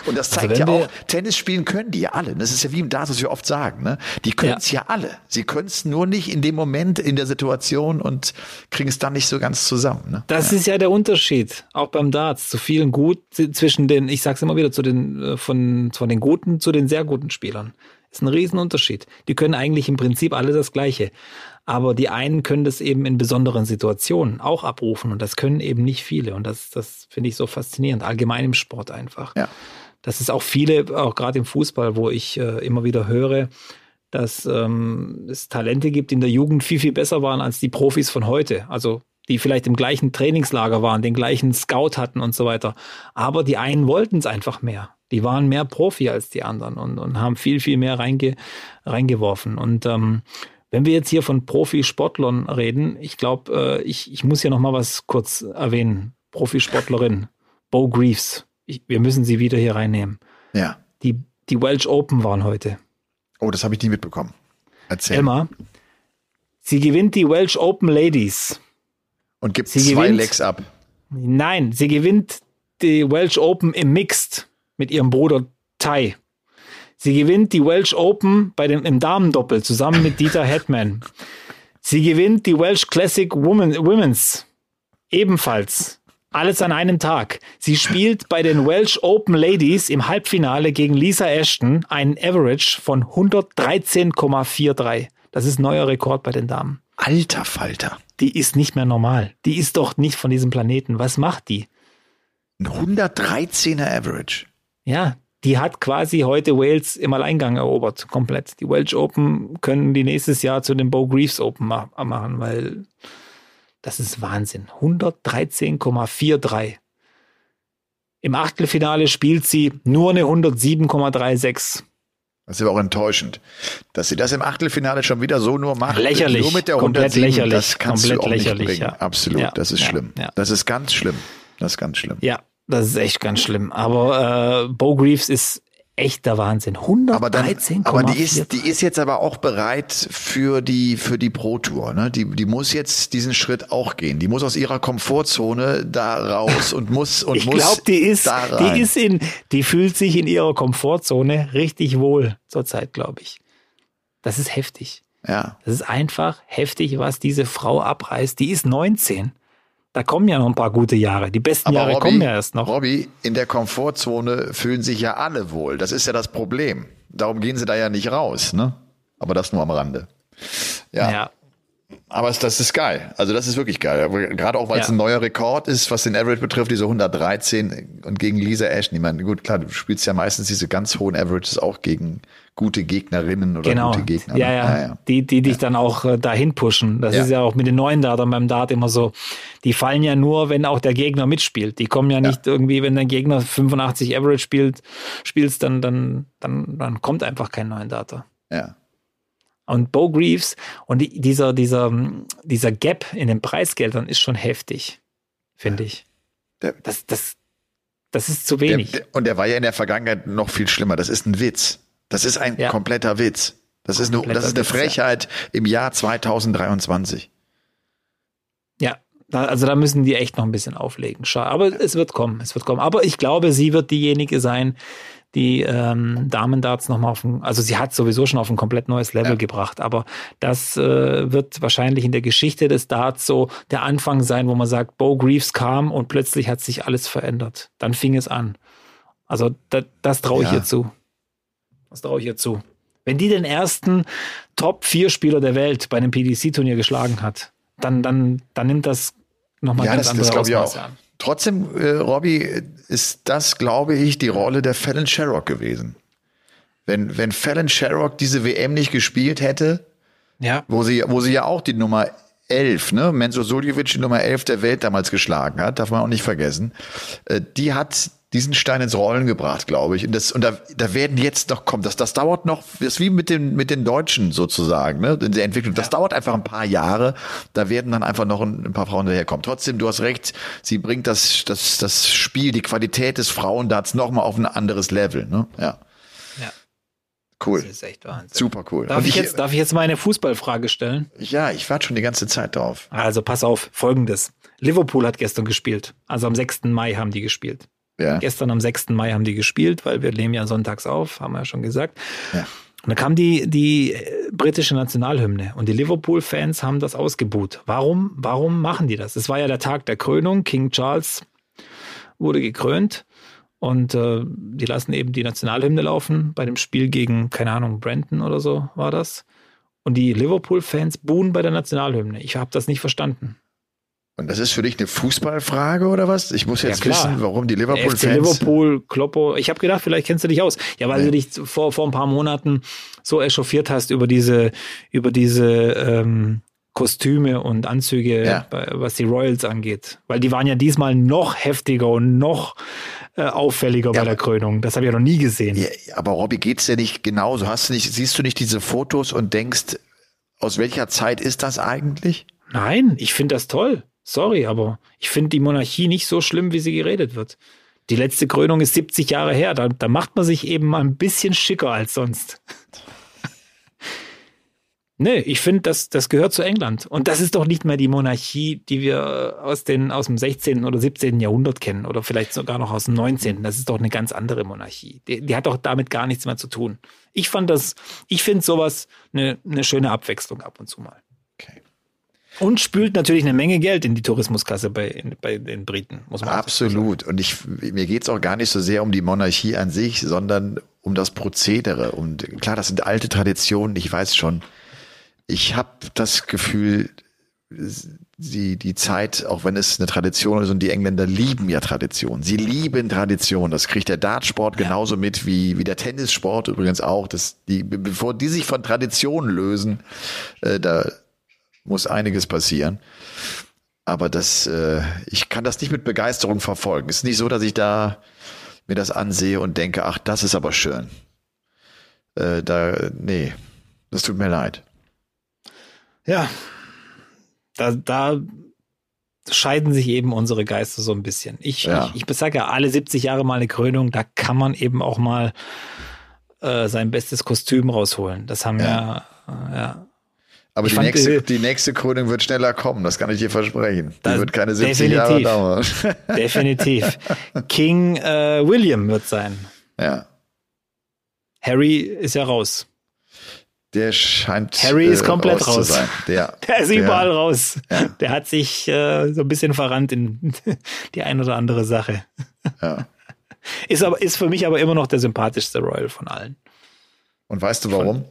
Und das also zeigt also ja auch, Tennis spielen können die ja alle. Das ist ja wie im Dart, was wir oft sagen. Ne? Die können es ja. ja. alle. Sie können es nur nicht in dem Moment, in der Situation und kriegen es dann nicht so ganz zusammen. Ne? Das ja. ist ja der Unterschied, auch beim Darts, zu vielen gut zwischen den, ich sag's immer wieder, zu den äh, von, von den guten zu den sehr guten Spielern. Ist ein Riesenunterschied. Die können eigentlich im Prinzip alle das Gleiche. Aber die einen können das eben in besonderen Situationen auch abrufen und das können eben nicht viele. Und das, das finde ich so faszinierend, allgemein im Sport einfach. Ja dass es auch viele, auch gerade im Fußball, wo ich äh, immer wieder höre, dass ähm, es Talente gibt, die in der Jugend viel, viel besser waren als die Profis von heute. Also die vielleicht im gleichen Trainingslager waren, den gleichen Scout hatten und so weiter. Aber die einen wollten es einfach mehr. Die waren mehr Profi als die anderen und, und haben viel, viel mehr reinge, reingeworfen. Und ähm, wenn wir jetzt hier von Profisportlern reden, ich glaube, äh, ich, ich muss hier noch mal was kurz erwähnen. Profisportlerin, Bo Greaves ich, wir müssen sie wieder hier reinnehmen. Ja. Die, die Welsh Open waren heute. Oh, das habe ich nie mitbekommen. Erzähl. Emma, sie gewinnt die Welsh Open Ladies. Und gibt sie zwei gewinnt, Legs ab. Nein, sie gewinnt die Welsh Open im Mixed mit ihrem Bruder Ty. Sie gewinnt die Welsh Open bei dem, im Damendoppel zusammen mit Dieter Hetman. Sie gewinnt die Welsh Classic Women, Women's ebenfalls alles an einem Tag. Sie spielt bei den Welsh Open Ladies im Halbfinale gegen Lisa Ashton einen Average von 113,43. Das ist neuer Rekord bei den Damen. Alter Falter. Die ist nicht mehr normal. Die ist doch nicht von diesem Planeten. Was macht die? Ein 113er Average. Ja, die hat quasi heute Wales im Alleingang erobert, komplett. Die Welsh Open können die nächstes Jahr zu den Bo Greaves Open machen, weil das ist Wahnsinn. 113,43. Im Achtelfinale spielt sie nur eine 107,36. Das ist aber auch enttäuschend, dass sie das im Achtelfinale schon wieder so nur macht. Lächerlich. Nur mit der komplett 107, lächerlich. Das kannst komplett du auch lächerlich, nicht bringen. Ja. Absolut. Ja, das ist ja, schlimm. Das ist ganz schlimm. Das ist ganz schlimm. Ja, das ist echt ganz schlimm. Aber äh, Bo Greaves ist echter Wahnsinn. 113, aber, aber die ist, die ist jetzt aber auch bereit für die, für die Pro Tour, ne? Die, die muss jetzt diesen Schritt auch gehen. Die muss aus ihrer Komfortzone da raus und muss, [laughs] und ich muss. Ich glaube, die ist, die ist in, die fühlt sich in ihrer Komfortzone richtig wohl zurzeit, glaube ich. Das ist heftig. Ja. Das ist einfach heftig, was diese Frau abreißt. Die ist 19. Da kommen ja noch ein paar gute Jahre. Die besten Aber Jahre Robby, kommen ja erst noch. Robby, in der Komfortzone fühlen sich ja alle wohl. Das ist ja das Problem. Darum gehen sie da ja nicht raus, ne? Aber das nur am Rande. Ja. ja. Aber das ist geil. Also das ist wirklich geil. Gerade auch, weil ja. es ein neuer Rekord ist, was den Average betrifft, diese 113 und gegen Lisa Ashton. Ich meine, gut, klar, du spielst ja meistens diese ganz hohen Averages auch gegen gute Gegnerinnen oder genau. gute Gegner. Ja, ja, ja, ja. Die, die dich ja. dann auch äh, dahin pushen. Das ist ja auch mit den neuen Datern beim Dart immer so. Die fallen ja nur, wenn auch der Gegner mitspielt. Die kommen ja nicht irgendwie, wenn dein Gegner 85 Average spielt, spielst, dann, dann, dann, dann kommt einfach kein neuen Data. Ja. Und Bo Greaves und die, dieser, dieser, dieser Gap in den Preisgeldern ist schon heftig, finde ich. Das, das, das ist zu wenig. Der, der, und der war ja in der Vergangenheit noch viel schlimmer. Das ist ein Witz. Das ist ein ja. kompletter Witz. Das ist, eine, das ist eine Frechheit im Jahr 2023. Ja, also da müssen die echt noch ein bisschen auflegen. Aber es wird kommen, es wird kommen. Aber ich glaube, sie wird diejenige sein, die ähm, Damen-Darts nochmal auf ein, also sie hat sowieso schon auf ein komplett neues Level ja. gebracht, aber das äh, wird wahrscheinlich in der Geschichte des Darts so der Anfang sein, wo man sagt, Bo Greaves kam und plötzlich hat sich alles verändert. Dann fing es an. Also da, das traue ich ja. ihr zu. Das traue ich ihr zu. Wenn die den ersten Top-4-Spieler der Welt bei einem PDC-Turnier geschlagen hat, dann, dann, dann nimmt das nochmal ja, ganz das, andere das Ausmaße an. Trotzdem, äh, Robbie, ist das, glaube ich, die Rolle der Fallon Sherrock gewesen. Wenn, wenn Fallon Sherrock diese WM nicht gespielt hätte, ja. wo, sie, wo sie ja auch die Nummer 11, ne, Menzo Suljovic die Nummer 11 der Welt damals geschlagen hat, darf man auch nicht vergessen, äh, die hat diesen Stein ins Rollen gebracht, glaube ich. Und, das, und da, da werden jetzt noch kommen. Das, das dauert noch, das ist wie mit den, mit den Deutschen sozusagen, ne? In der Entwicklung. Das ja. dauert einfach ein paar Jahre. Da werden dann einfach noch ein, ein paar Frauen daherkommen. Trotzdem, du hast recht, sie bringt das, das, das Spiel, die Qualität des Frauendarts nochmal auf ein anderes Level, ne? Ja. Ja. Cool. Das ist echt Wahnsinn. Super cool. Darf ich, jetzt, darf ich jetzt mal eine Fußballfrage stellen? Ja, ich warte schon die ganze Zeit drauf. Also pass auf, folgendes. Liverpool hat gestern gespielt. Also am 6. Mai haben die gespielt. Ja. Gestern am 6. Mai haben die gespielt, weil wir nehmen ja sonntags auf, haben wir ja schon gesagt. Ja. Und dann kam die, die britische Nationalhymne und die Liverpool-Fans haben das ausgebuht. Warum, warum machen die das? Es war ja der Tag der Krönung. King Charles wurde gekrönt und äh, die lassen eben die Nationalhymne laufen bei dem Spiel gegen, keine Ahnung, Brandon oder so war das. Und die Liverpool-Fans buhen bei der Nationalhymne. Ich habe das nicht verstanden. Und das ist für dich eine Fußballfrage oder was? Ich muss jetzt ja, wissen, warum die Liverpool-Fans. Liverpool, Kloppo. Ich habe gedacht, vielleicht kennst du dich aus. Ja, weil nee. du dich vor, vor ein paar Monaten so echauffiert hast über diese, über diese ähm, Kostüme und Anzüge, ja. was die Royals angeht. Weil die waren ja diesmal noch heftiger und noch äh, auffälliger ja, bei der Krönung. Das habe ich ja noch nie gesehen. Ja, aber Robby, geht's dir nicht genauso? Hast du nicht, siehst du nicht diese Fotos und denkst, aus welcher Zeit ist das eigentlich? Nein, ich finde das toll. Sorry, aber ich finde die Monarchie nicht so schlimm, wie sie geredet wird. Die letzte Krönung ist 70 Jahre her. Da, da macht man sich eben mal ein bisschen schicker als sonst. [laughs] nee, ich finde, das, das gehört zu England. Und das ist doch nicht mehr die Monarchie, die wir aus, den, aus dem 16. oder 17. Jahrhundert kennen. Oder vielleicht sogar noch aus dem 19. Das ist doch eine ganz andere Monarchie. Die, die hat doch damit gar nichts mehr zu tun. Ich fand das, ich finde sowas eine, eine schöne Abwechslung ab und zu mal. Und spült natürlich eine Menge Geld in die Tourismuskasse bei, bei den Briten, muss man Absolut. Und ich, mir geht's auch gar nicht so sehr um die Monarchie an sich, sondern um das Prozedere. Und klar, das sind alte Traditionen, ich weiß schon. Ich habe das Gefühl, die, die Zeit, auch wenn es eine Tradition ist und die Engländer lieben ja Tradition. Sie lieben Tradition. Das kriegt der Dartsport ja. genauso mit wie, wie der Tennissport übrigens auch. dass die, bevor die sich von Traditionen lösen, äh, da, muss einiges passieren. Aber das, äh, ich kann das nicht mit Begeisterung verfolgen. Es ist nicht so, dass ich da mir das ansehe und denke, ach, das ist aber schön. Äh, da, nee, das tut mir leid. Ja, da, da scheiden sich eben unsere Geister so ein bisschen. Ich, ja. ich, ich sage ja, alle 70 Jahre mal eine Krönung, da kann man eben auch mal äh, sein bestes Kostüm rausholen. Das haben ja, ja, ja aber die nächste, die nächste Krönung wird schneller kommen, das kann ich dir versprechen. Die wird keine 70 Jahre dauern. [laughs] Definitiv. King äh, William wird sein. Ja. Harry ist ja raus. Der scheint. Harry ist äh, komplett raus. raus. Der, [laughs] der ist der, überall raus. Ja. Der hat sich äh, so ein bisschen verrannt in [laughs] die ein oder andere Sache. Ja. Ist aber ist für mich aber immer noch der sympathischste Royal von allen. Und weißt du warum? Von,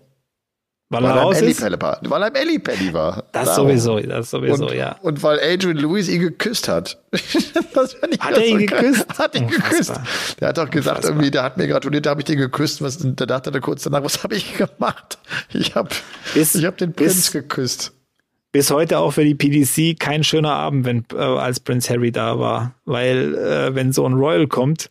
weil, weil er raus ist? War, weil er im Ellipelli war. Das Darum. sowieso, das sowieso, und, ja. Und weil Adrian Lewis ihn geküsst hat. [laughs] hat er ihn so geküsst? Hat ihn geküsst. Der hat doch gesagt, Unfassbar. irgendwie, der hat mir gratuliert, da habe ich den geküsst. Was, da dachte er kurz danach, was habe ich gemacht? Ich habe ich hab den Prinz bis, geküsst. Bis heute auch für die PDC kein schöner Abend, wenn äh, als Prinz Harry da war. Weil äh, wenn so ein Royal kommt,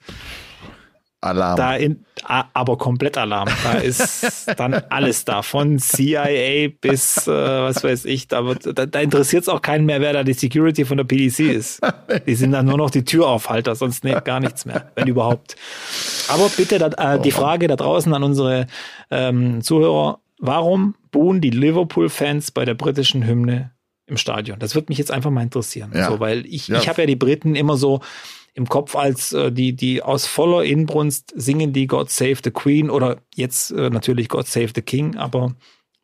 Alarm. Da in, aber komplett Alarm. Da ist dann alles da, von CIA bis äh, was weiß ich. Da, wird, da, da interessiert es auch keinen mehr, wer da die Security von der PDC ist. Die sind dann nur noch die Türaufhalter, sonst nee, gar nichts mehr, wenn überhaupt. Aber bitte da, äh, die Frage da draußen an unsere ähm, Zuhörer: Warum buhen die Liverpool-Fans bei der britischen Hymne im Stadion? Das würde mich jetzt einfach mal interessieren. Ja. So, weil ich, ja. ich habe ja die Briten immer so im Kopf als äh, die, die aus voller Inbrunst singen die God Save the Queen oder jetzt äh, natürlich God Save the King, aber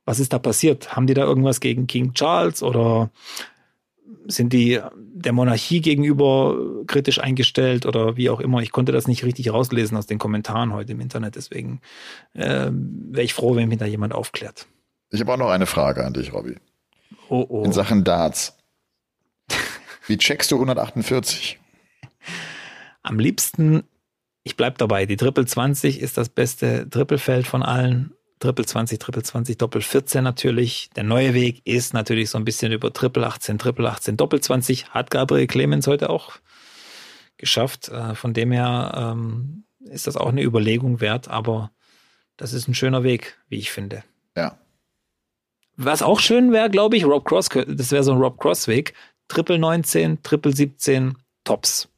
was ist da passiert? Haben die da irgendwas gegen King Charles oder sind die der Monarchie gegenüber kritisch eingestellt oder wie auch immer? Ich konnte das nicht richtig rauslesen aus den Kommentaren heute im Internet, deswegen äh, wäre ich froh, wenn mich da jemand aufklärt. Ich habe auch noch eine Frage an dich, Robby. Oh, oh. In Sachen Darts. Wie checkst du 148? Am liebsten, ich bleib dabei, die Triple 20 ist das beste Trippelfeld von allen. Triple 20, Triple 20, Doppel 14 natürlich. Der neue Weg ist natürlich so ein bisschen über Triple 18, Triple 18, Doppel 20. Hat Gabriel Clemens heute auch geschafft. Äh, von dem her ähm, ist das auch eine Überlegung wert, aber das ist ein schöner Weg, wie ich finde. Ja. Was auch schön wäre, glaube ich, Rob Cross, das wäre so ein Rob Cross Weg. Triple 19, Triple 17, Tops.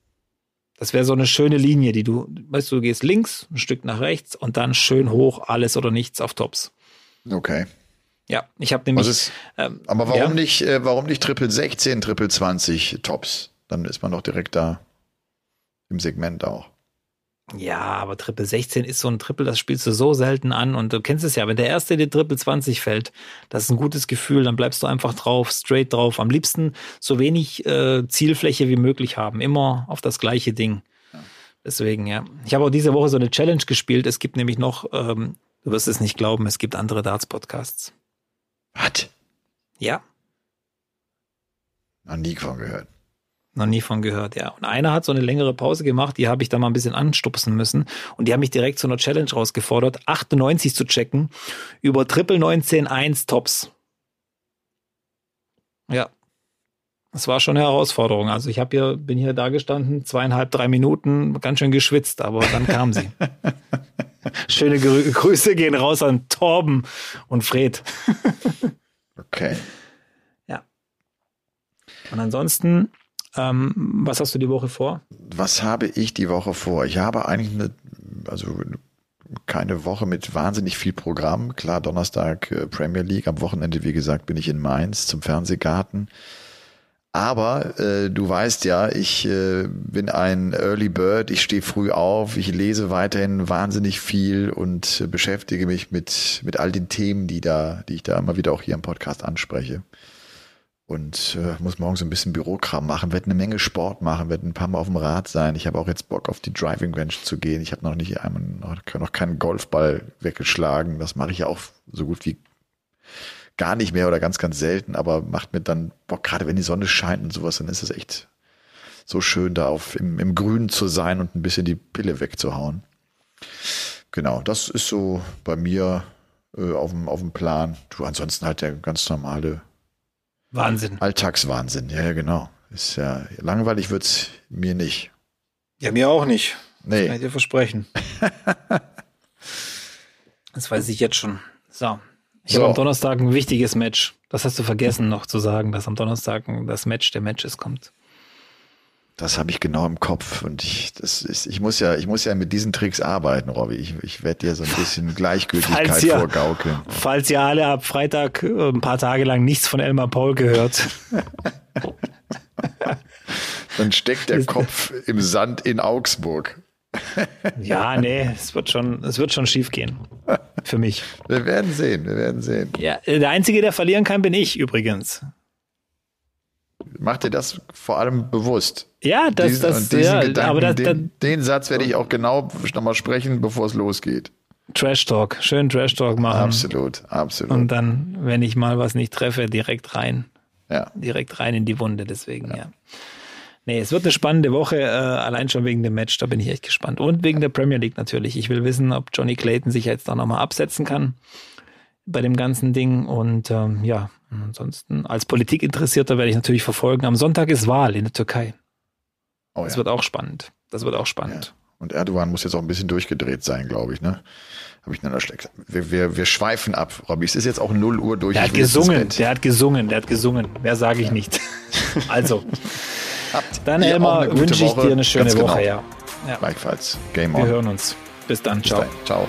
Das wäre so eine schöne Linie, die du, weißt du, du gehst links, ein Stück nach rechts und dann schön hoch, alles oder nichts auf Tops. Okay. Ja, ich habe nämlich. Ist, ähm, aber warum ja. nicht, äh, warum nicht Triple 16, Triple 20 Tops? Dann ist man doch direkt da im Segment auch. Ja, aber Triple 16 ist so ein Triple, das spielst du so selten an und du kennst es ja, wenn der erste dir Triple 20 fällt, das ist ein gutes Gefühl, dann bleibst du einfach drauf, straight drauf. Am liebsten so wenig äh, Zielfläche wie möglich haben, immer auf das gleiche Ding. Deswegen, ja. Ich habe auch diese Woche so eine Challenge gespielt. Es gibt nämlich noch, ähm, du wirst es nicht glauben, es gibt andere Darts-Podcasts. Was? Ja. Noch nie von gehört. Noch nie von gehört, ja. Und einer hat so eine längere Pause gemacht, die habe ich da mal ein bisschen anstupsen müssen. Und die haben mich direkt zu einer Challenge rausgefordert, 98 zu checken über Triple 191 Tops. Ja. Das war schon eine Herausforderung. Also ich habe hier, bin hier da gestanden, zweieinhalb, drei Minuten, ganz schön geschwitzt, aber dann kam sie. [laughs] Schöne Grüße gehen raus an Torben und Fred. okay. Ja. Und ansonsten ähm, was hast du die Woche vor? Was habe ich die Woche vor? Ich habe eigentlich eine, also keine Woche mit wahnsinnig viel Programm. Klar, Donnerstag äh, Premier League. Am Wochenende, wie gesagt, bin ich in Mainz zum Fernsehgarten. Aber äh, du weißt ja, ich äh, bin ein Early Bird, ich stehe früh auf, ich lese weiterhin wahnsinnig viel und äh, beschäftige mich mit, mit all den Themen, die da, die ich da immer wieder auch hier im Podcast anspreche und äh, muss morgens ein bisschen Bürokram machen, werde eine Menge Sport machen, werde ein paar Mal auf dem Rad sein. Ich habe auch jetzt Bock auf die Driving Range zu gehen. Ich habe noch nicht einmal noch, keinen Golfball weggeschlagen. Das mache ich auch so gut wie gar nicht mehr oder ganz, ganz selten, aber macht mir dann Bock, gerade wenn die Sonne scheint und sowas, dann ist es echt so schön, da auf im, im Grünen zu sein und ein bisschen die Pille wegzuhauen. Genau, das ist so bei mir äh, auf, dem, auf dem Plan. Du, ansonsten halt der ganz normale Wahnsinn. Alltagswahnsinn, ja, genau. Ist ja langweilig wird's mir nicht. Ja, mir auch nicht. Nee. Das kann ich dir versprechen. [laughs] das weiß ich jetzt schon. So. Ich so. habe am Donnerstag ein wichtiges Match. Das hast du vergessen noch zu sagen, dass am Donnerstag das Match der Matches kommt. Das habe ich genau im Kopf und ich, das ist, ich muss ja, ich muss ja mit diesen Tricks arbeiten, Robby. Ich, ich werde dir so ein bisschen [laughs] Gleichgültigkeit falls ihr, vorgaukeln. Falls ihr alle ab Freitag äh, ein paar Tage lang nichts von Elmar Paul gehört. [laughs] Dann steckt der Kopf im Sand in Augsburg. [laughs] ja, nee, es wird schon, es wird schon schief gehen. Für mich. Wir werden sehen, wir werden sehen. Ja, der Einzige, der verlieren kann, bin ich übrigens. Mach dir das vor allem bewusst. Ja, das, diesen, das, ja, Gedanken, aber das, den, den Satz werde ich auch genau nochmal sprechen, bevor es losgeht. Trash Talk, schön Trash Talk machen. Absolut, absolut. Und dann, wenn ich mal was nicht treffe, direkt rein. Ja. Direkt rein in die Wunde, deswegen, ja. ja. Nee, es wird eine spannende Woche, äh, allein schon wegen dem Match, da bin ich echt gespannt. Und wegen der Premier League natürlich. Ich will wissen, ob Johnny Clayton sich jetzt da nochmal absetzen kann bei dem ganzen Ding. Und ähm, ja, ansonsten als Politikinteressierter werde ich natürlich verfolgen. Am Sonntag ist Wahl in der Türkei. Oh, das ja. wird auch spannend. Das wird auch spannend. Ja. Und Erdogan muss jetzt auch ein bisschen durchgedreht sein, glaube ich, ne? Habe ich nur schlecht. Wir, wir, wir schweifen ab, Robby. Es ist jetzt auch 0 Uhr durch. Der hat gesungen, der hat gesungen, der hat gesungen. Mehr sage ich ja. nicht. [laughs] also. Dann, Elmar, wünsche ich dir eine schöne Woche, genau. ja. ja. Gleichfalls. Game on. Wir hören uns. Bis dann. Bis Ciao. Dann. Ciao.